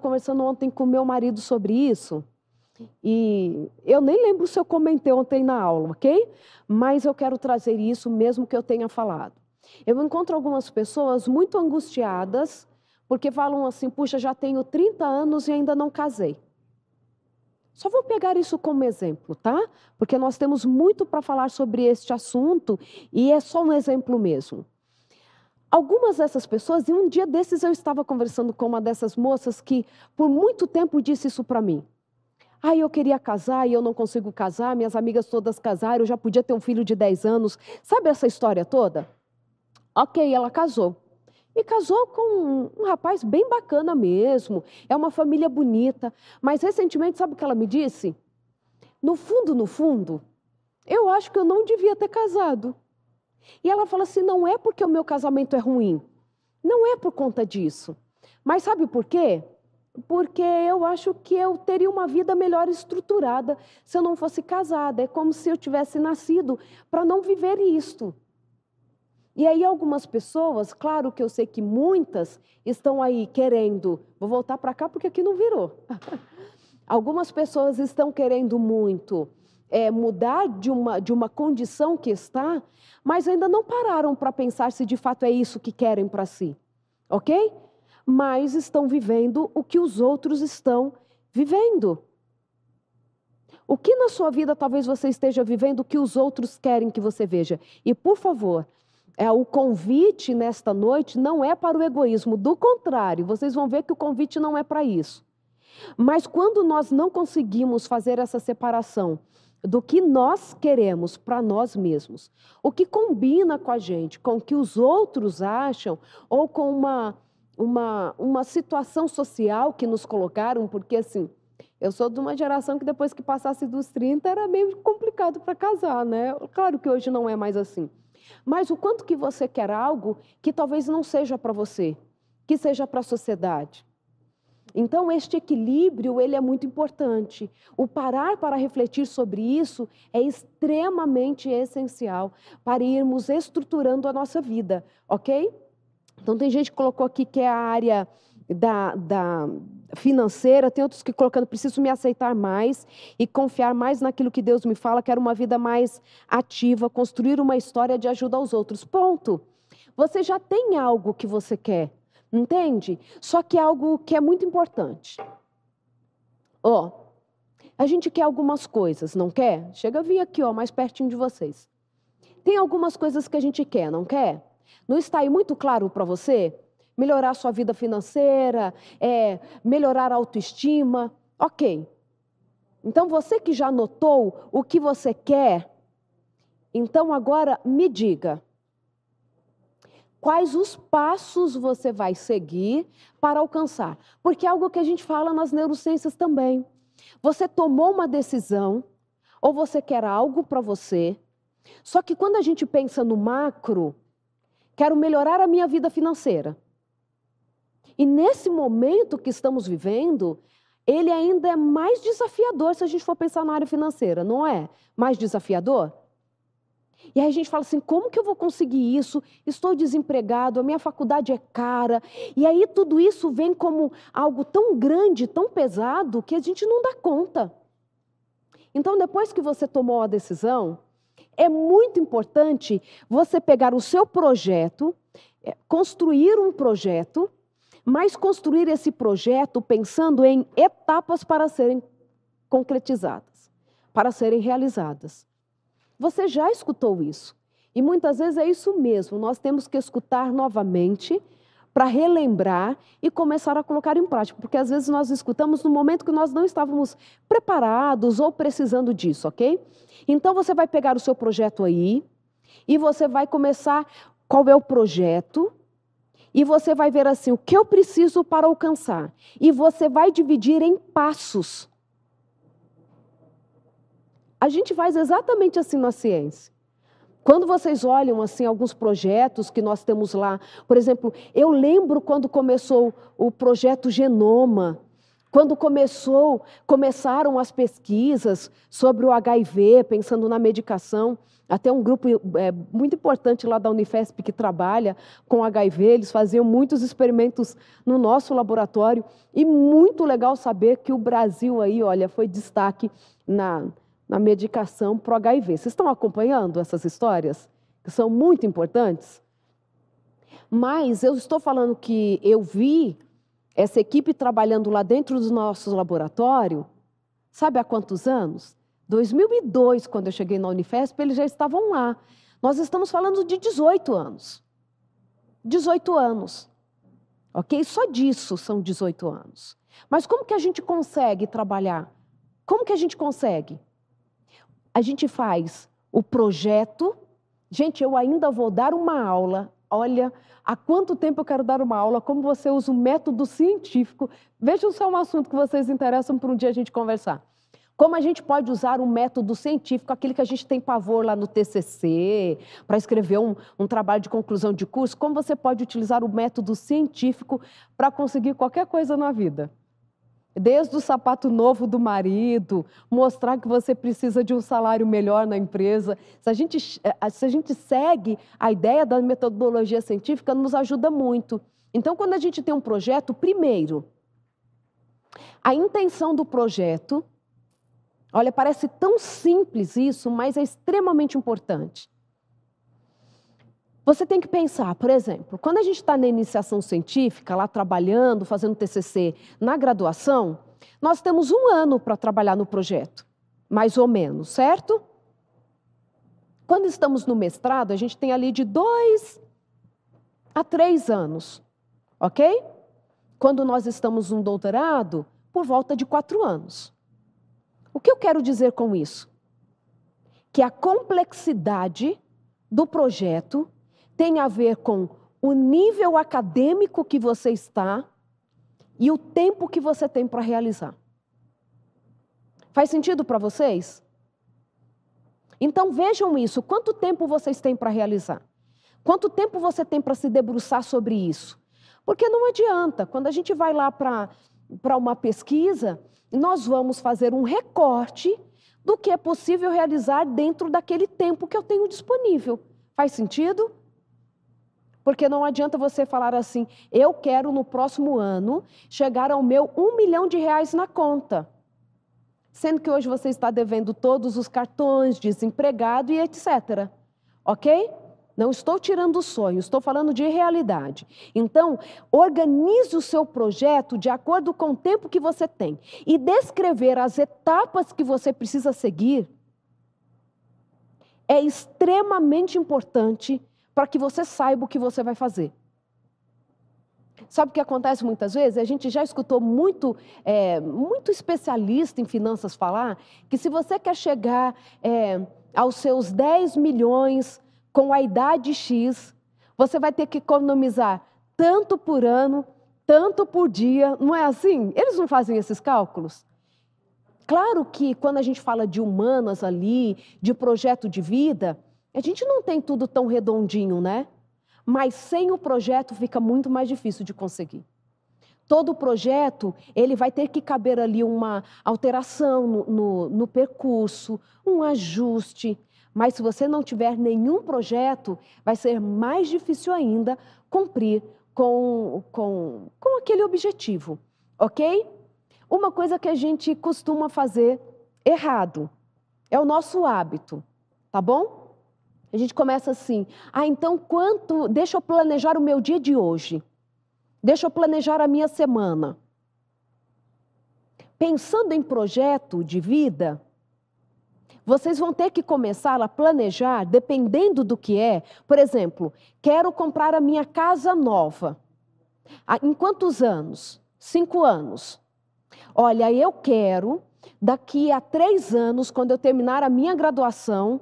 conversando ontem com meu marido sobre isso. E eu nem lembro se eu comentei ontem na aula, ok? Mas eu quero trazer isso mesmo que eu tenha falado. Eu encontro algumas pessoas muito angustiadas porque falam assim: puxa, já tenho 30 anos e ainda não casei. Só vou pegar isso como exemplo, tá? Porque nós temos muito para falar sobre este assunto e é só um exemplo mesmo. Algumas dessas pessoas, e um dia desses eu estava conversando com uma dessas moças que por muito tempo disse isso para mim. Ah, eu queria casar e eu não consigo casar, minhas amigas todas casaram, eu já podia ter um filho de 10 anos. Sabe essa história toda? Ok, ela casou. E casou com um rapaz bem bacana mesmo, é uma família bonita. Mas recentemente, sabe o que ela me disse? No fundo, no fundo, eu acho que eu não devia ter casado. E ela fala assim: não é porque o meu casamento é ruim, não é por conta disso. Mas sabe por quê? Porque eu acho que eu teria uma vida melhor estruturada se eu não fosse casada. É como se eu tivesse nascido para não viver isto. E aí algumas pessoas, claro que eu sei que muitas estão aí querendo, vou voltar para cá porque aqui não virou. algumas pessoas estão querendo muito é, mudar de uma, de uma condição que está, mas ainda não pararam para pensar se de fato é isso que querem para si, ok? Mas estão vivendo o que os outros estão vivendo. O que na sua vida talvez você esteja vivendo que os outros querem que você veja? E por favor, é, o convite nesta noite não é para o egoísmo, do contrário, vocês vão ver que o convite não é para isso. Mas quando nós não conseguimos fazer essa separação do que nós queremos para nós mesmos, o que combina com a gente, com o que os outros acham, ou com uma, uma, uma situação social que nos colocaram, porque assim, eu sou de uma geração que depois que passasse dos 30 era meio complicado para casar, né? Claro que hoje não é mais assim. Mas o quanto que você quer algo que talvez não seja para você, que seja para a sociedade. Então, este equilíbrio, ele é muito importante. O parar para refletir sobre isso é extremamente essencial para irmos estruturando a nossa vida, ok? Então, tem gente que colocou aqui que é a área da, da financeira, tem outros que colocando, preciso me aceitar mais e confiar mais naquilo que Deus me fala, quero uma vida mais ativa, construir uma história de ajuda aos outros. Ponto. Você já tem algo que você quer. Entende? Só que é algo que é muito importante. Ó, oh, a gente quer algumas coisas, não quer? Chega a vir aqui, ó, mais pertinho de vocês. Tem algumas coisas que a gente quer, não quer? Não está aí muito claro para você? Melhorar sua vida financeira, é, melhorar a autoestima. Ok. Então você que já notou o que você quer, então agora me diga quais os passos você vai seguir para alcançar. Porque é algo que a gente fala nas neurociências também. Você tomou uma decisão, ou você quer algo para você, só que quando a gente pensa no macro, quero melhorar a minha vida financeira. E nesse momento que estamos vivendo, ele ainda é mais desafiador se a gente for pensar na área financeira, não é? Mais desafiador? E aí a gente fala assim: como que eu vou conseguir isso? Estou desempregado, a minha faculdade é cara. E aí tudo isso vem como algo tão grande, tão pesado, que a gente não dá conta. Então, depois que você tomou a decisão, é muito importante você pegar o seu projeto, é, construir um projeto, mas construir esse projeto pensando em etapas para serem concretizadas, para serem realizadas. Você já escutou isso. E muitas vezes é isso mesmo, nós temos que escutar novamente para relembrar e começar a colocar em prática, porque às vezes nós escutamos no momento que nós não estávamos preparados ou precisando disso, ok? Então você vai pegar o seu projeto aí e você vai começar qual é o projeto e você vai ver assim o que eu preciso para alcançar e você vai dividir em passos. A gente faz exatamente assim na ciência. Quando vocês olham assim alguns projetos que nós temos lá, por exemplo, eu lembro quando começou o projeto Genoma, Quando começou, começaram as pesquisas sobre o HIV, pensando na medicação, até um grupo é, muito importante lá da Unifesp que trabalha com HIV, eles faziam muitos experimentos no nosso laboratório e muito legal saber que o Brasil aí, olha, foi destaque na, na medicação para o HIV. Vocês estão acompanhando essas histórias? Que são muito importantes? Mas eu estou falando que eu vi essa equipe trabalhando lá dentro do nosso laboratório, sabe há quantos anos? 2002, quando eu cheguei na Unifesp, eles já estavam lá. Nós estamos falando de 18 anos. 18 anos. Ok? Só disso são 18 anos. Mas como que a gente consegue trabalhar? Como que a gente consegue? A gente faz o projeto. Gente, eu ainda vou dar uma aula. Olha, há quanto tempo eu quero dar uma aula, como você usa o método científico. Vejam se é um assunto que vocês interessam para um dia a gente conversar. Como a gente pode usar o método científico, aquele que a gente tem pavor lá no TCC, para escrever um, um, trabalho de conclusão de curso, como você pode utilizar o método científico para conseguir qualquer coisa na vida? Desde o sapato novo do marido, mostrar que você precisa de um salário melhor na empresa. Se a gente, eh, se a gente segue a ideia da metodologia científica, nos ajuda muito. Então, quando a gente tem um projeto, primeiro, a intenção do projeto, olha, parece tão simples isso, mas é extremamente importante. Você tem que pensar, por exemplo, quando a gente está na iniciação científica, lá trabalhando, fazendo TCC, na graduação, nós temos um ano para trabalhar no projeto, mais ou menos, certo? Quando estamos no mestrado, a gente tem ali de dois a três anos, ok? Quando nós estamos no doutorado, por volta de quatro anos. O que eu quero dizer com isso? Que a complexidade do projeto tem a ver com o nível acadêmico que você está e o tempo que você tem para realizar. Faz sentido para vocês? Então vejam isso. Quanto tempo vocês têm para realizar? Quanto tempo você tem para se debruçar sobre isso? Porque não adianta, quando a gente vai lá para uma pesquisa, nós vamos fazer um recorte do que é possível realizar dentro daquele tempo que eu tenho disponível. Faz sentido? Porque não adianta você falar assim, eu quero no próximo ano chegar ao meu um milhão de reais na conta. Sendo que hoje você está devendo todos os cartões, desempregado e etc. Ok? Não estou tirando o sonho, estou falando de realidade. Então, organize o seu projeto de acordo com o tempo que você tem e descrever as etapas que você precisa seguir é extremamente importante para que você saiba o que você vai fazer. Sabe o que acontece muitas vezes? A gente já escutou muito, é, muito especialista em finanças falar que se você quer chegar é, aos seus 10 milhões com a idade X, você vai ter que economizar tanto por ano, tanto por dia. Não é assim? Eles não fazem esses cálculos? Claro que quando a gente fala de humanas ali, de projeto de vida, a gente não tem tudo tão redondinho, né? Mas sem o projeto fica muito mais difícil de conseguir. Todo projeto, ele vai ter que caber ali uma alteração no, no, no percurso, um ajuste. Mas se você não tiver nenhum projeto, vai ser mais difícil ainda cumprir com, com, com aquele objetivo, ok? Uma coisa que a gente costuma fazer errado é o nosso hábito, tá bom? A gente começa assim: ah, então quanto. Deixa eu planejar o meu dia de hoje. Deixa eu planejar a minha semana. Pensando em projeto de vida, vocês vão ter que começar a planejar, dependendo do que é. Por exemplo, quero comprar a minha casa nova. Ah, em quantos anos? Cinco anos. Olha, eu quero, daqui a três anos, quando eu terminar a minha graduação,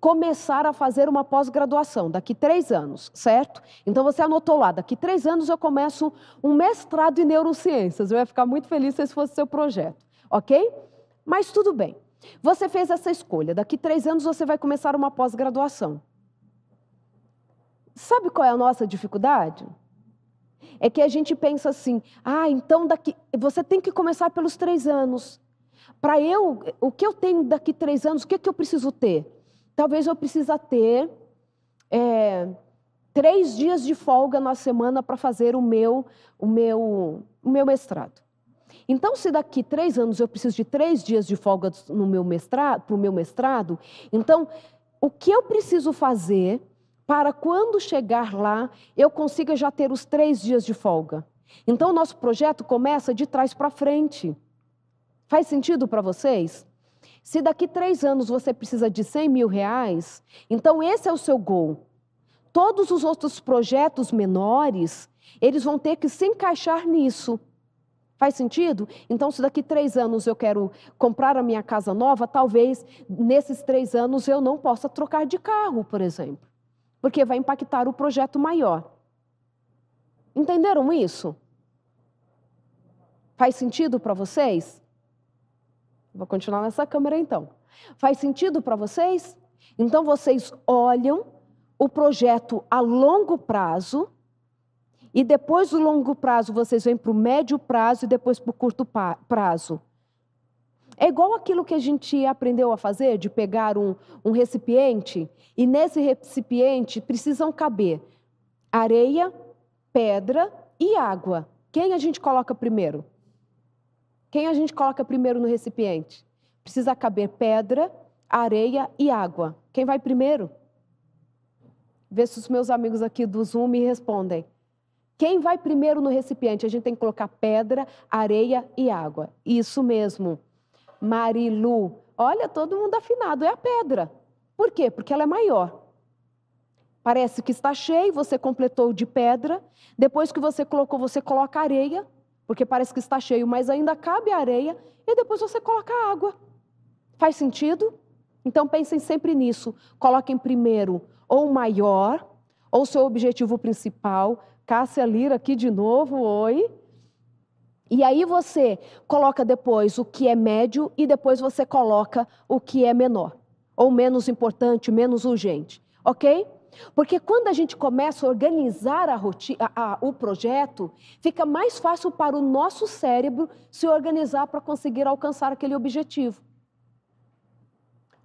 começar a fazer uma pós-graduação, daqui três anos, certo? Então você anotou lá, daqui três anos eu começo um mestrado em neurociências. Eu ia ficar muito feliz se esse fosse seu projeto, ok? Mas tudo bem. Você fez essa escolha, daqui três anos você vai começar uma pós-graduação. Sabe qual é a nossa dificuldade? é que a gente pensa assim: ah, então daqui. Você tem que começar pelos três anos. Para eu, o que eu tenho daqui três anos, o que, que eu preciso ter? Talvez eu precisa ter é, três dias de folga na semana para fazer o meu, o meu, o meu mestrado. Então, se daqui três anos eu preciso de três dias de folga no meu mestrado, para o meu mestrado, então o que eu preciso fazer para quando chegar lá eu consiga já ter os três dias de folga? Então, o nosso projeto começa de trás para frente. Faz sentido para vocês? Se daqui três anos você precisa de 100 mil reais, então esse é o seu gol. Todos os outros projetos menores, eles vão ter que se encaixar nisso. Faz sentido? Então, se daqui três anos eu quero comprar a minha casa nova, talvez nesses três anos eu não possa trocar de carro, por exemplo, porque vai impactar o projeto maior. Entenderam isso? Faz sentido para vocês? Vou continuar nessa câmera então. Faz sentido para vocês? Então vocês olham o projeto a longo prazo e depois do longo prazo, vocês vêm para o médio prazo e depois para o curto prazo. É igual aquilo que a gente aprendeu a fazer, de pegar um, um recipiente, e nesse recipiente precisam caber areia, pedra e água. Quem a gente coloca primeiro? Quem a gente coloca primeiro no recipiente? Precisa caber pedra, areia e água. Quem vai primeiro? Vê se os meus amigos aqui do Zoom me respondem. Quem vai primeiro no recipiente? A gente tem que colocar pedra, areia e água. Isso mesmo. Marilu. Olha, todo mundo afinado. É a pedra. Por quê? Porque ela é maior. Parece que está cheio, você completou de pedra. Depois que você colocou, você coloca areia, porque parece que está cheio, mas ainda cabe a areia. E depois você coloca água. Faz sentido? Então pensem sempre nisso. Coloquem primeiro ou maior, ou seu objetivo principal, Cássia Lira aqui de novo, oi. E aí você coloca depois o que é médio e depois você coloca o que é menor, ou menos importante, menos urgente, ok? Porque quando a gente começa a organizar a rotina, a, a, o projeto, fica mais fácil para o nosso cérebro se organizar para conseguir alcançar aquele objetivo.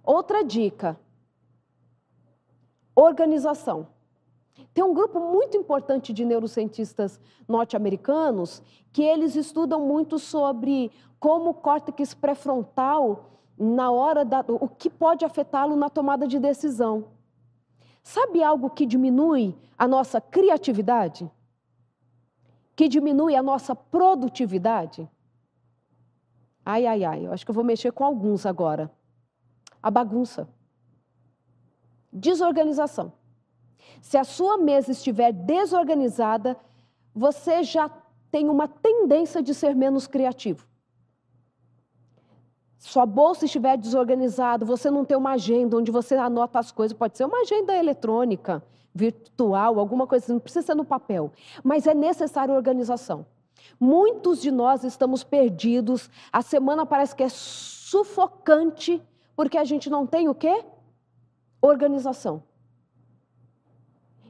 Outra dica: organização. Tem um grupo muito importante de neurocientistas norte-americanos que eles estudam muito sobre como o córtex pré-frontal, na hora da. o que pode afetá-lo na tomada de decisão. Sabe algo que diminui a nossa criatividade? Que diminui a nossa produtividade? Ai, ai, ai, eu acho que eu vou mexer com alguns agora. A bagunça. Desorganização. Se a sua mesa estiver desorganizada, você já tem uma tendência de ser menos criativo. Sua bolsa estiver desorganizada, você não tem uma agenda onde você anota as coisas, pode ser uma agenda eletrônica, virtual, alguma coisa, não precisa ser no papel, mas é necessária organização. Muitos de nós estamos perdidos, a semana parece que é sufocante, porque a gente não tem o quê? Organização.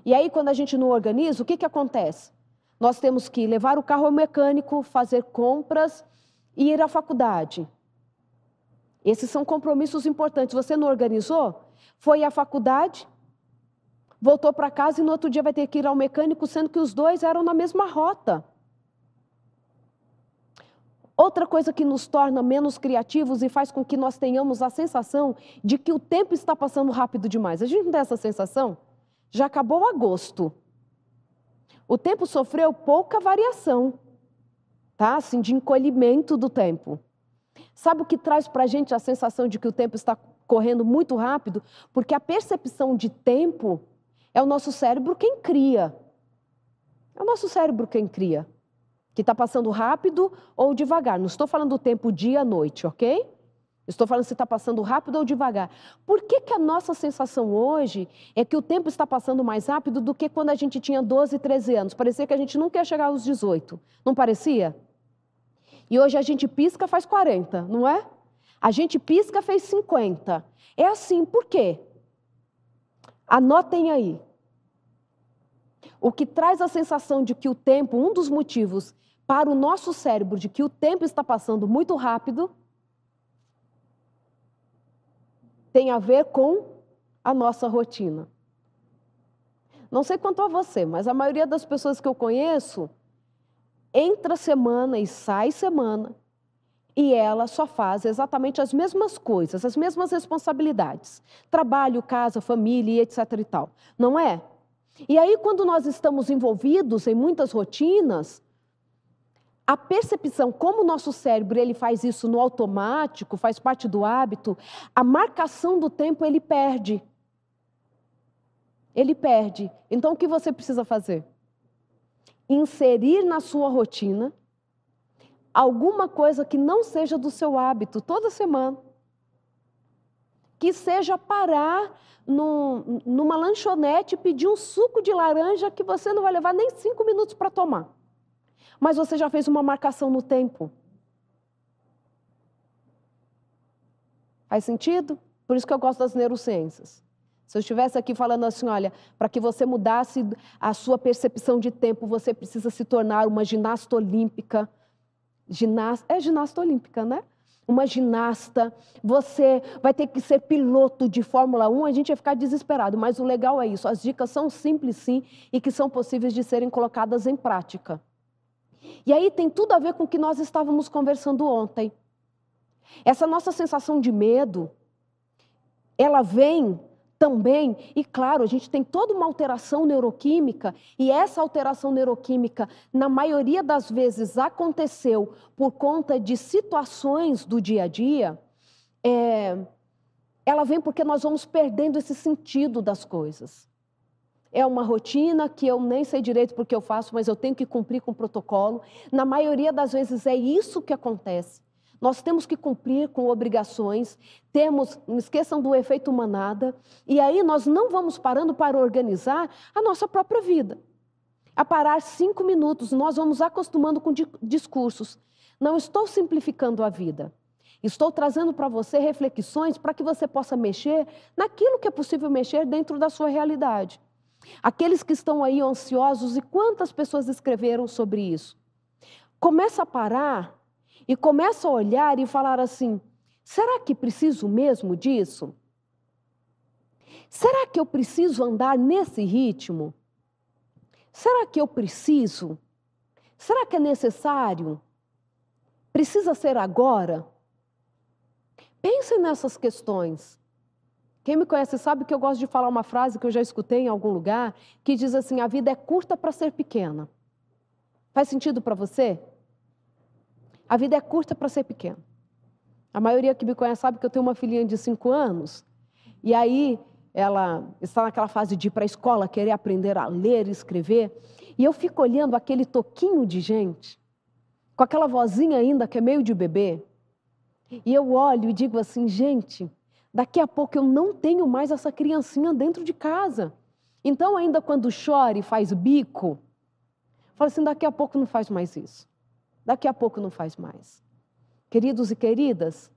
E aí, quando a gente não organiza, o que, que acontece? Nós temos que levar o carro ao mecânico, fazer compras e ir à faculdade. Esses são compromissos importantes. Você não organizou? Foi à faculdade, voltou para casa e no outro dia vai ter que ir ao mecânico, sendo que os dois eram na mesma rota. Outra coisa que nos torna menos criativos e faz com que nós tenhamos a sensação de que o tempo está passando rápido demais. A gente não tem essa sensação? Já acabou agosto. O tempo sofreu pouca variação, tá? Assim, de encolhimento do tempo. Sabe o que traz para a gente a sensação de que o tempo está correndo muito rápido? Porque a percepção de tempo é o nosso cérebro quem cria. É o nosso cérebro quem cria. Que está passando rápido ou devagar. Não estou falando do tempo dia-noite, ok? Estou falando se está passando rápido ou devagar. Por que, que a nossa sensação hoje é que o tempo está passando mais rápido do que quando a gente tinha 12, 13 anos? Parecia que a gente nunca ia chegar aos 18. Não parecia? E hoje a gente pisca faz 40, não é? A gente pisca fez 50. É assim, por quê? Anotem aí. o que traz a sensação de que o tempo, um dos motivos para o nosso cérebro de que o tempo está passando muito rápido, tem a ver com a nossa rotina. Não sei quanto a você, mas a maioria das pessoas que eu conheço entra semana e sai semana e ela só faz exatamente as mesmas coisas, as mesmas responsabilidades. Trabalho, casa, família, etc e tal. Não é? E aí quando nós estamos envolvidos em muitas rotinas, a percepção, como o nosso cérebro ele faz isso no automático, faz parte do hábito, a marcação do tempo ele perde. Ele perde. Então o que você precisa fazer? Inserir na sua rotina alguma coisa que não seja do seu hábito toda semana. Que seja parar num, numa lanchonete e pedir um suco de laranja que você não vai levar nem cinco minutos para tomar mas você já fez uma marcação no tempo. Faz sentido? Por isso que eu gosto das neurociências. Se eu estivesse aqui falando assim, olha, para que você mudasse a sua percepção de tempo, você precisa se tornar uma ginasta olímpica. Ginasta, é ginasta olímpica, né? Uma ginasta, você vai ter que ser piloto de Fórmula 1, a gente vai ficar desesperado, mas o legal é isso, as dicas são simples sim e que são possíveis de serem colocadas em prática. E aí tem tudo a ver com o que nós estávamos conversando ontem. Essa nossa sensação de medo, ela vem também, e claro, a gente tem toda uma alteração neuroquímica, e essa alteração neuroquímica, na maioria das vezes, aconteceu por conta de situações do dia a dia, é, ela vem porque nós vamos perdendo esse sentido das coisas. É uma rotina que eu nem sei direito porque eu faço, mas eu tenho que cumprir com o protocolo. Na maioria das vezes é isso que acontece. Nós temos que cumprir com obrigações, temos, não esqueçam do efeito manada, e aí nós não vamos parando para organizar a nossa própria vida. A parar cinco minutos, nós vamos acostumando com discursos. Não estou simplificando a vida. Estou trazendo para você reflexões para que você possa mexer naquilo que é possível mexer dentro da sua realidade. Aqueles que estão aí ansiosos, e quantas pessoas escreveram sobre isso? Começa a parar e começa a olhar e falar assim: será que preciso mesmo disso? Será que eu preciso andar nesse ritmo? Será que eu preciso? Será que é necessário? Precisa ser agora? Pense nessas questões. Quem me conhece sabe que eu gosto de falar uma frase que eu já escutei em algum lugar, que diz assim: a vida é curta para ser pequena. Faz sentido para você? A vida é curta para ser pequena. A maioria que me conhece sabe que eu tenho uma filhinha de cinco anos, e aí ela está naquela fase de ir para a escola, querer aprender a ler e escrever, e eu fico olhando aquele toquinho de gente, com aquela vozinha ainda que é meio de bebê, e eu olho e digo assim, gente, Daqui a pouco eu não tenho mais essa criancinha dentro de casa. Então, ainda quando chora e faz bico, fala assim: daqui a pouco não faz mais isso. Daqui a pouco não faz mais. Queridos e queridas,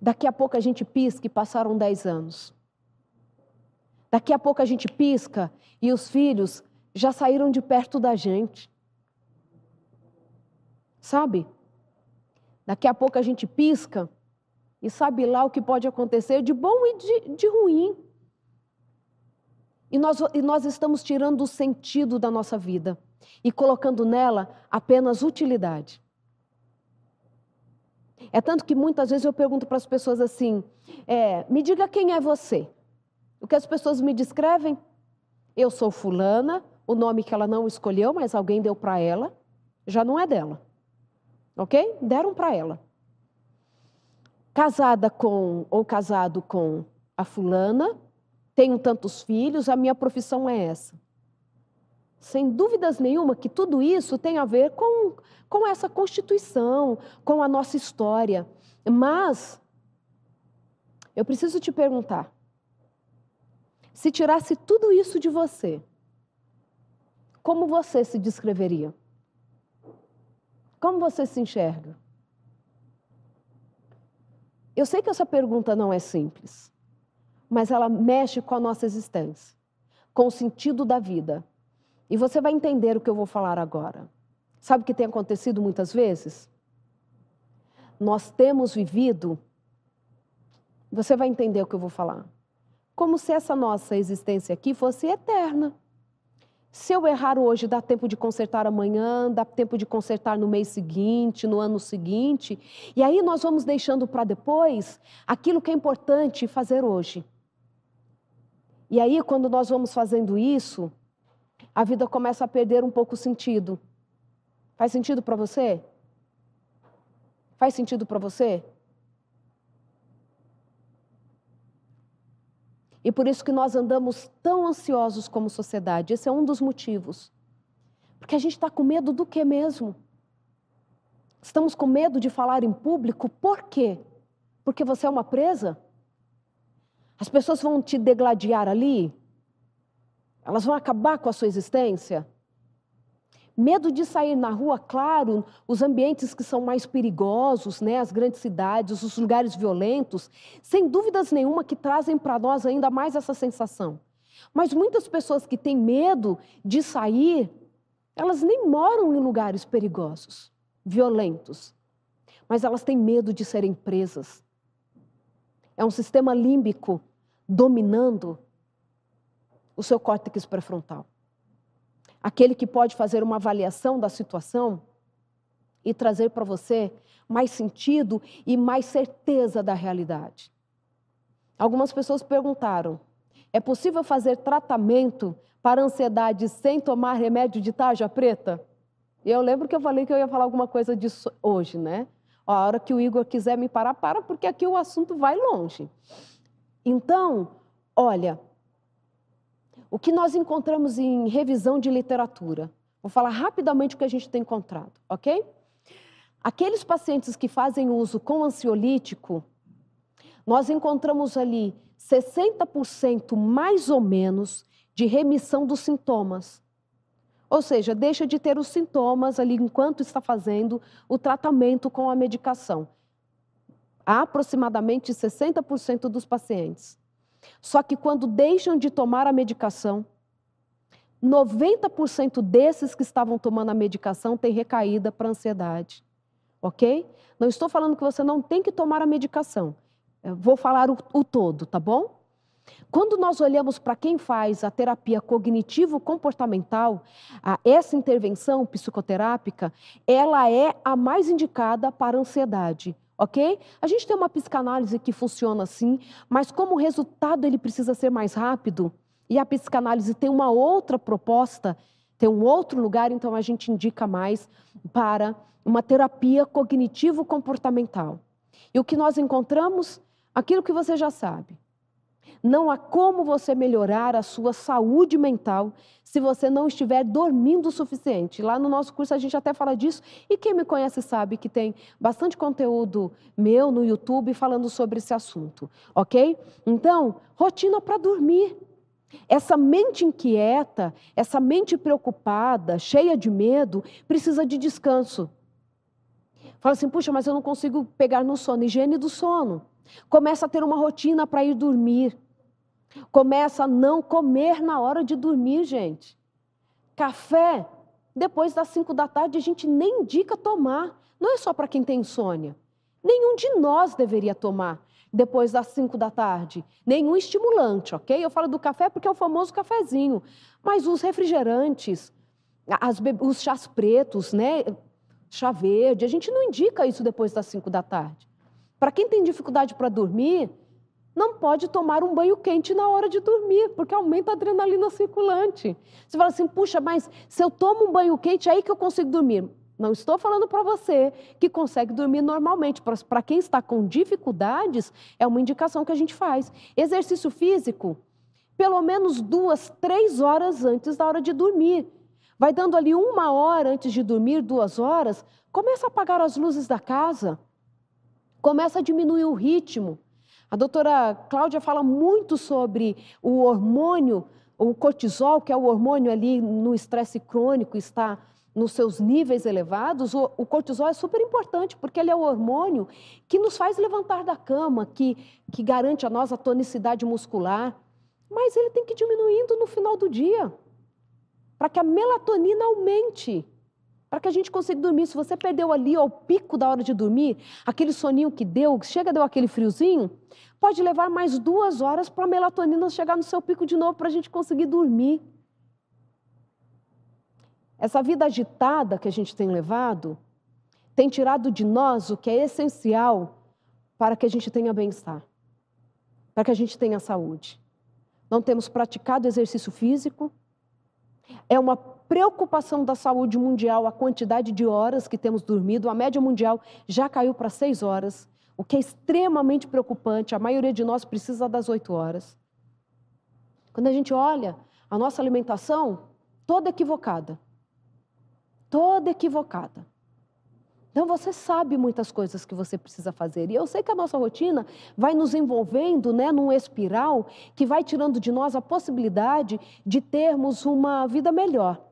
daqui a pouco a gente pisca e passaram 10 anos. Daqui a pouco a gente pisca e os filhos já saíram de perto da gente. Sabe? Daqui a pouco a gente pisca e sabe lá o que pode acontecer de bom e de, de ruim. E nós, e nós estamos tirando o sentido da nossa vida e colocando nela apenas utilidade. É tanto que muitas vezes eu pergunto para as pessoas assim: é, me diga quem é você. O que as pessoas me descrevem? Eu sou fulana, o nome que ela não escolheu, mas alguém deu para ela, já não é dela. Ok? Deram para ela casada com ou casado com a fulana, tenho tantos filhos, a minha profissão é essa. Sem dúvidas nenhuma que tudo isso tem a ver com, com essa constituição, com a nossa história. Mas eu preciso te perguntar: se tirasse tudo isso de você, como você se descreveria? Como você se enxerga? Eu sei que essa pergunta não é simples, mas ela mexe com a nossa existência, com o sentido da vida. E você vai entender o que eu vou falar agora. Sabe o que tem acontecido muitas vezes? Nós temos vivido, você vai entender o que eu vou falar, como se essa nossa existência aqui fosse eterna. Se eu errar hoje, dá tempo de consertar amanhã, dá tempo de consertar no mês seguinte, no ano seguinte. E aí nós vamos deixando para depois aquilo que é importante fazer hoje. E aí, quando nós vamos fazendo isso, a vida começa a perder um pouco o sentido. Faz sentido para você? Faz sentido para você? E por isso que nós andamos tão ansiosos como sociedade. Esse é um dos motivos. Porque a gente está com medo do que mesmo? Estamos com medo de falar em público, por quê? Porque você é uma presa? As pessoas vão te degladiar ali? Elas vão acabar com a sua existência? Medo de sair na rua, claro, os ambientes que são mais perigosos, né, as grandes cidades, os lugares violentos, sem dúvidas nenhuma que trazem para nós ainda mais essa sensação. Mas muitas pessoas que têm medo de sair, elas nem moram em lugares perigosos, violentos, mas elas têm medo de serem presas. É um sistema límbico dominando o seu córtex pré-frontal aquele que pode fazer uma avaliação da situação e trazer para você mais sentido e mais certeza da realidade. Algumas pessoas perguntaram: é possível fazer tratamento para ansiedade sem tomar remédio de tarja preta? Eu lembro que eu falei que eu ia falar alguma coisa disso hoje, né? A hora que o Igor quiser me parar, para, porque aqui o assunto vai longe. Então, olha, o que nós encontramos em revisão de literatura? Vou falar rapidamente o que a gente tem encontrado, ok? Aqueles pacientes que fazem uso com ansiolítico, nós encontramos ali 60% mais ou menos de remissão dos sintomas. Ou seja, deixa de ter os sintomas ali enquanto está fazendo o tratamento com a medicação. Aproximadamente 60% dos pacientes. Só que quando deixam de tomar a medicação, 90% desses que estavam tomando a medicação têm recaída para ansiedade. Ok? Não estou falando que você não tem que tomar a medicação. Eu vou falar o, o todo, tá bom? Quando nós olhamos para quem faz a terapia cognitivo-comportamental, essa intervenção psicoterápica, ela é a mais indicada para ansiedade ok? A gente tem uma psicanálise que funciona assim, mas como o resultado ele precisa ser mais rápido e a psicanálise tem uma outra proposta, tem um outro lugar, então a gente indica mais para uma terapia cognitivo-comportamental. E o que nós encontramos? Aquilo que você já sabe. Não há como você melhorar a sua saúde mental se você não estiver dormindo o suficiente. Lá no nosso curso a gente até fala disso, e quem me conhece sabe que tem bastante conteúdo meu no YouTube falando sobre esse assunto, ok? Então, rotina para dormir. Essa mente inquieta, essa mente preocupada, cheia de medo, precisa de descanso. Fala assim, puxa, mas eu não consigo pegar no sono. Higiene do sono. Começa a ter uma rotina para ir dormir. Começa a não comer na hora de dormir, gente. Café, depois das cinco da tarde, a gente nem indica tomar. Não é só para quem tem insônia. Nenhum de nós deveria tomar depois das cinco da tarde. Nenhum estimulante, ok? Eu falo do café porque é o famoso cafezinho. Mas os refrigerantes, os chás pretos, né? Chá verde, a gente não indica isso depois das cinco da tarde. Para quem tem dificuldade para dormir, não pode tomar um banho quente na hora de dormir, porque aumenta a adrenalina circulante. Você fala assim, puxa, mas se eu tomo um banho quente, é aí que eu consigo dormir. Não estou falando para você que consegue dormir normalmente. Para quem está com dificuldades, é uma indicação que a gente faz. Exercício físico, pelo menos duas, três horas antes da hora de dormir. Vai dando ali uma hora antes de dormir, duas horas, começa a apagar as luzes da casa, começa a diminuir o ritmo. A doutora Cláudia fala muito sobre o hormônio, o cortisol, que é o hormônio ali no estresse crônico, está nos seus níveis elevados. O, cortisol é super importante, porque ele é o hormônio que nos faz levantar da cama, que, que garante a nós a tonicidade muscular. Mas ele tem que ir diminuindo no final do dia, para que a melatonina aumente, para que a gente consiga dormir. Se você perdeu ali ao pico da hora de dormir, aquele soninho que deu, chega deu aquele friozinho, pode levar mais duas horas para a melatonina chegar no seu pico de novo para a gente conseguir dormir. Essa vida agitada que a gente tem levado tem tirado de nós o que é essencial para que a gente tenha bem-estar, para que a gente tenha saúde. Não temos praticado exercício físico. É uma preocupação da saúde mundial a quantidade de horas que temos dormido. A média mundial já caiu para seis horas, o que é extremamente preocupante. A maioria de nós precisa das oito horas. Quando a gente olha a nossa alimentação, toda equivocada. Toda equivocada. Então você sabe muitas coisas que você precisa fazer. E eu sei que a nossa rotina vai nos envolvendo né, num espiral que vai tirando de nós a possibilidade de termos uma vida melhor.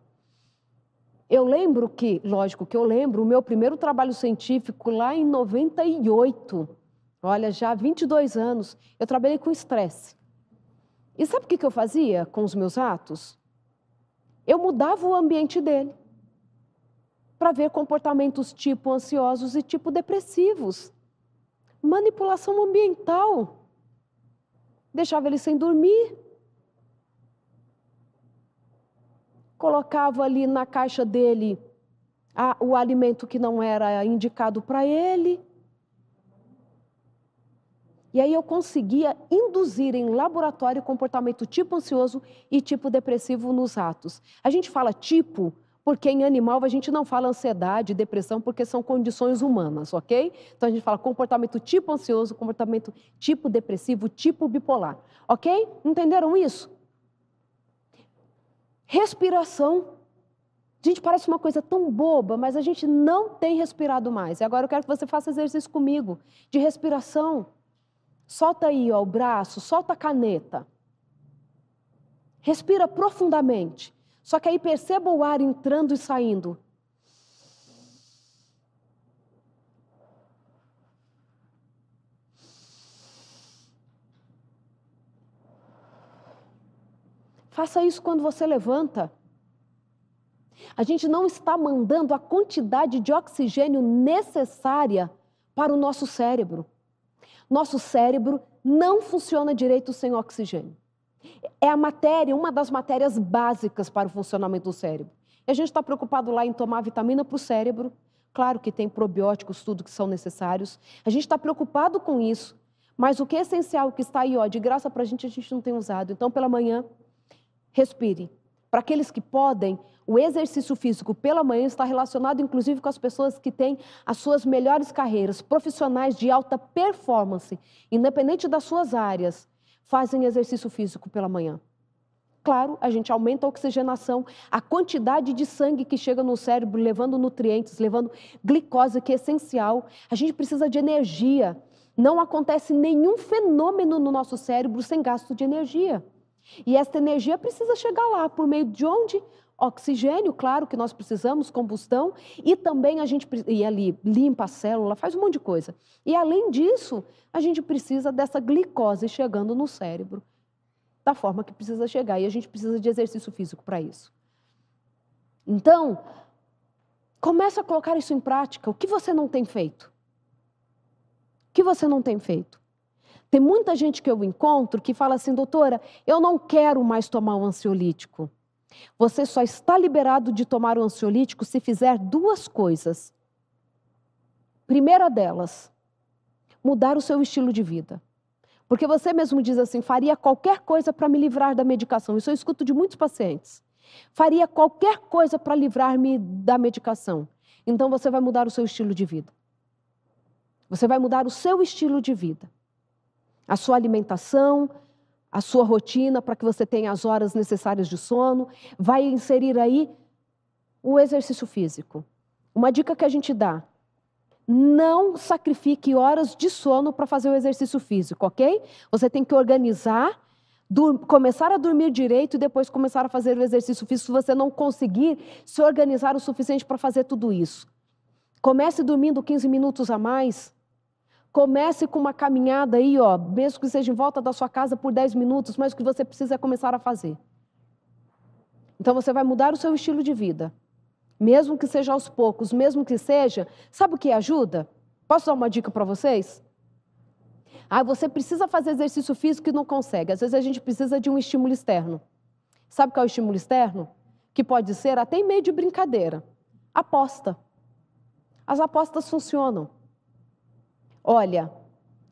Eu lembro que, lógico que eu lembro, o meu primeiro trabalho científico lá em 98, olha, já há 22 anos, eu trabalhei com estresse. E sabe o que eu fazia com os meus atos? Eu mudava o ambiente dele para ver comportamentos tipo ansiosos e tipo depressivos. Manipulação ambiental. Deixava ele sem dormir. Colocava ali na caixa dele a, o alimento que não era indicado para ele. E aí eu conseguia induzir em laboratório comportamento tipo ansioso e tipo depressivo nos atos. A gente fala tipo porque em animal a gente não fala ansiedade, depressão, porque são condições humanas, ok? Então a gente fala comportamento tipo ansioso, comportamento tipo depressivo, tipo bipolar, ok? Entenderam isso? Respiração. Gente, parece uma coisa tão boba, mas a gente não tem respirado mais. E agora eu quero que você faça exercício comigo de respiração. Solta aí ó, o braço, solta a caneta. Respira profundamente. Só que aí perceba o ar entrando e saindo. Faça isso quando você levanta. A gente não está mandando a quantidade de oxigênio necessária para o nosso cérebro. Nosso cérebro não funciona direito sem oxigênio. É a matéria, uma das matérias básicas para o funcionamento do cérebro. E a gente está preocupado lá em tomar vitamina para o cérebro. Claro que tem probióticos, tudo que são necessários. A gente está preocupado com isso. Mas o que é essencial, que está aí, ó, de graça para a gente, a gente não tem usado. Então, pela manhã, respire. Para aqueles que podem, o exercício físico pela manhã está relacionado, inclusive, com as pessoas que têm as suas melhores carreiras, profissionais de alta performance, independente das suas áreas fazem exercício físico pela manhã. Claro, a gente aumenta a oxigenação, a quantidade de sangue que chega no cérebro, levando nutrientes, levando glicose, que é essencial. A gente precisa de energia. Não acontece nenhum fenômeno no nosso cérebro sem gasto de energia. E esta energia precisa chegar lá por meio de onde? Oxigênio, claro que nós precisamos, combustão, e também a gente e ali limpa a célula, faz um monte de coisa. E além disso, a gente precisa dessa glicose chegando no cérebro da forma que precisa chegar, e a gente precisa de exercício físico para isso. Então, comece a colocar isso em prática. O que você não tem feito? O que você não tem feito? Tem muita gente que eu encontro que fala assim, doutora, eu não quero mais tomar um ansiolítico. Você só está liberado de tomar o ansiolítico se fizer duas coisas. Primeira delas, mudar o seu estilo de vida. Porque você mesmo diz assim: faria qualquer coisa para me livrar da medicação. Isso eu escuto de muitos pacientes. Faria qualquer coisa para livrar-me da medicação. Então você vai mudar o seu estilo de vida. Você vai mudar o seu estilo de vida. A sua alimentação, a sua rotina para que você tenha as horas necessárias de sono, vai inserir aí o exercício físico. Uma dica que a gente dá: não sacrifique horas de sono para fazer o exercício físico, ok? Você tem que organizar, começar a dormir direito e depois começar a fazer o exercício físico se você não conseguir se organizar o suficiente para fazer tudo isso. Comece dormindo 15 minutos a mais, Comece com uma caminhada aí, ó, mesmo que seja em volta da sua casa por 10 minutos, mas o que você precisa é começar a fazer. Então você vai mudar o seu estilo de vida. Mesmo que seja aos poucos, mesmo que seja, sabe o que ajuda? Posso dar uma dica para vocês? Ah, você precisa fazer exercício físico e não consegue. Às vezes a gente precisa de um estímulo externo. Sabe qual é o estímulo externo? Que pode ser até em meio de brincadeira. Aposta. As apostas funcionam. Olha,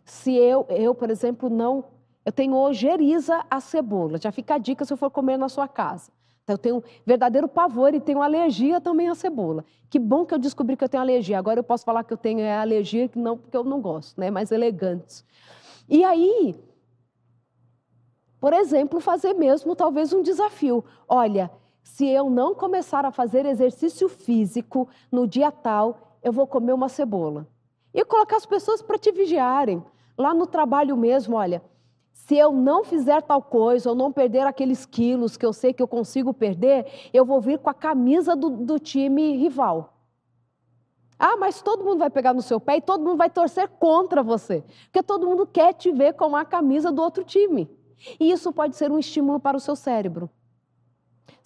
se eu, eu, por exemplo, não. Eu tenho ojeriza a cebola. Já fica a dica se eu for comer na sua casa. Então, eu tenho verdadeiro pavor e tenho alergia também à cebola. Que bom que eu descobri que eu tenho alergia. Agora eu posso falar que eu tenho é, alergia, que não porque eu não gosto, né? Mais elegantes. E aí, por exemplo, fazer mesmo talvez um desafio. Olha, se eu não começar a fazer exercício físico no dia tal, eu vou comer uma cebola. E colocar as pessoas para te vigiarem. Lá no trabalho mesmo, olha, se eu não fizer tal coisa, ou não perder aqueles quilos que eu sei que eu consigo perder, eu vou vir com a camisa do, do time rival. Ah, mas todo mundo vai pegar no seu pé e todo mundo vai torcer contra você. Porque todo mundo quer te ver com a camisa do outro time. E isso pode ser um estímulo para o seu cérebro.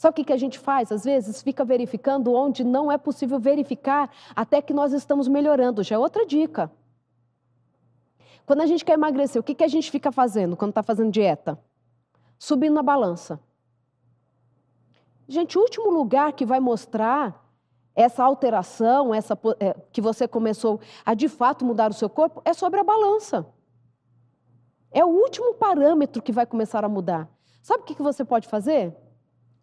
Sabe o que a gente faz? Às vezes fica verificando onde não é possível verificar até que nós estamos melhorando. Já é outra dica. Quando a gente quer emagrecer, o que a gente fica fazendo quando está fazendo dieta? Subindo na balança. Gente, o último lugar que vai mostrar essa alteração, essa, é, que você começou a de fato mudar o seu corpo, é sobre a balança. É o último parâmetro que vai começar a mudar. Sabe o que você pode fazer?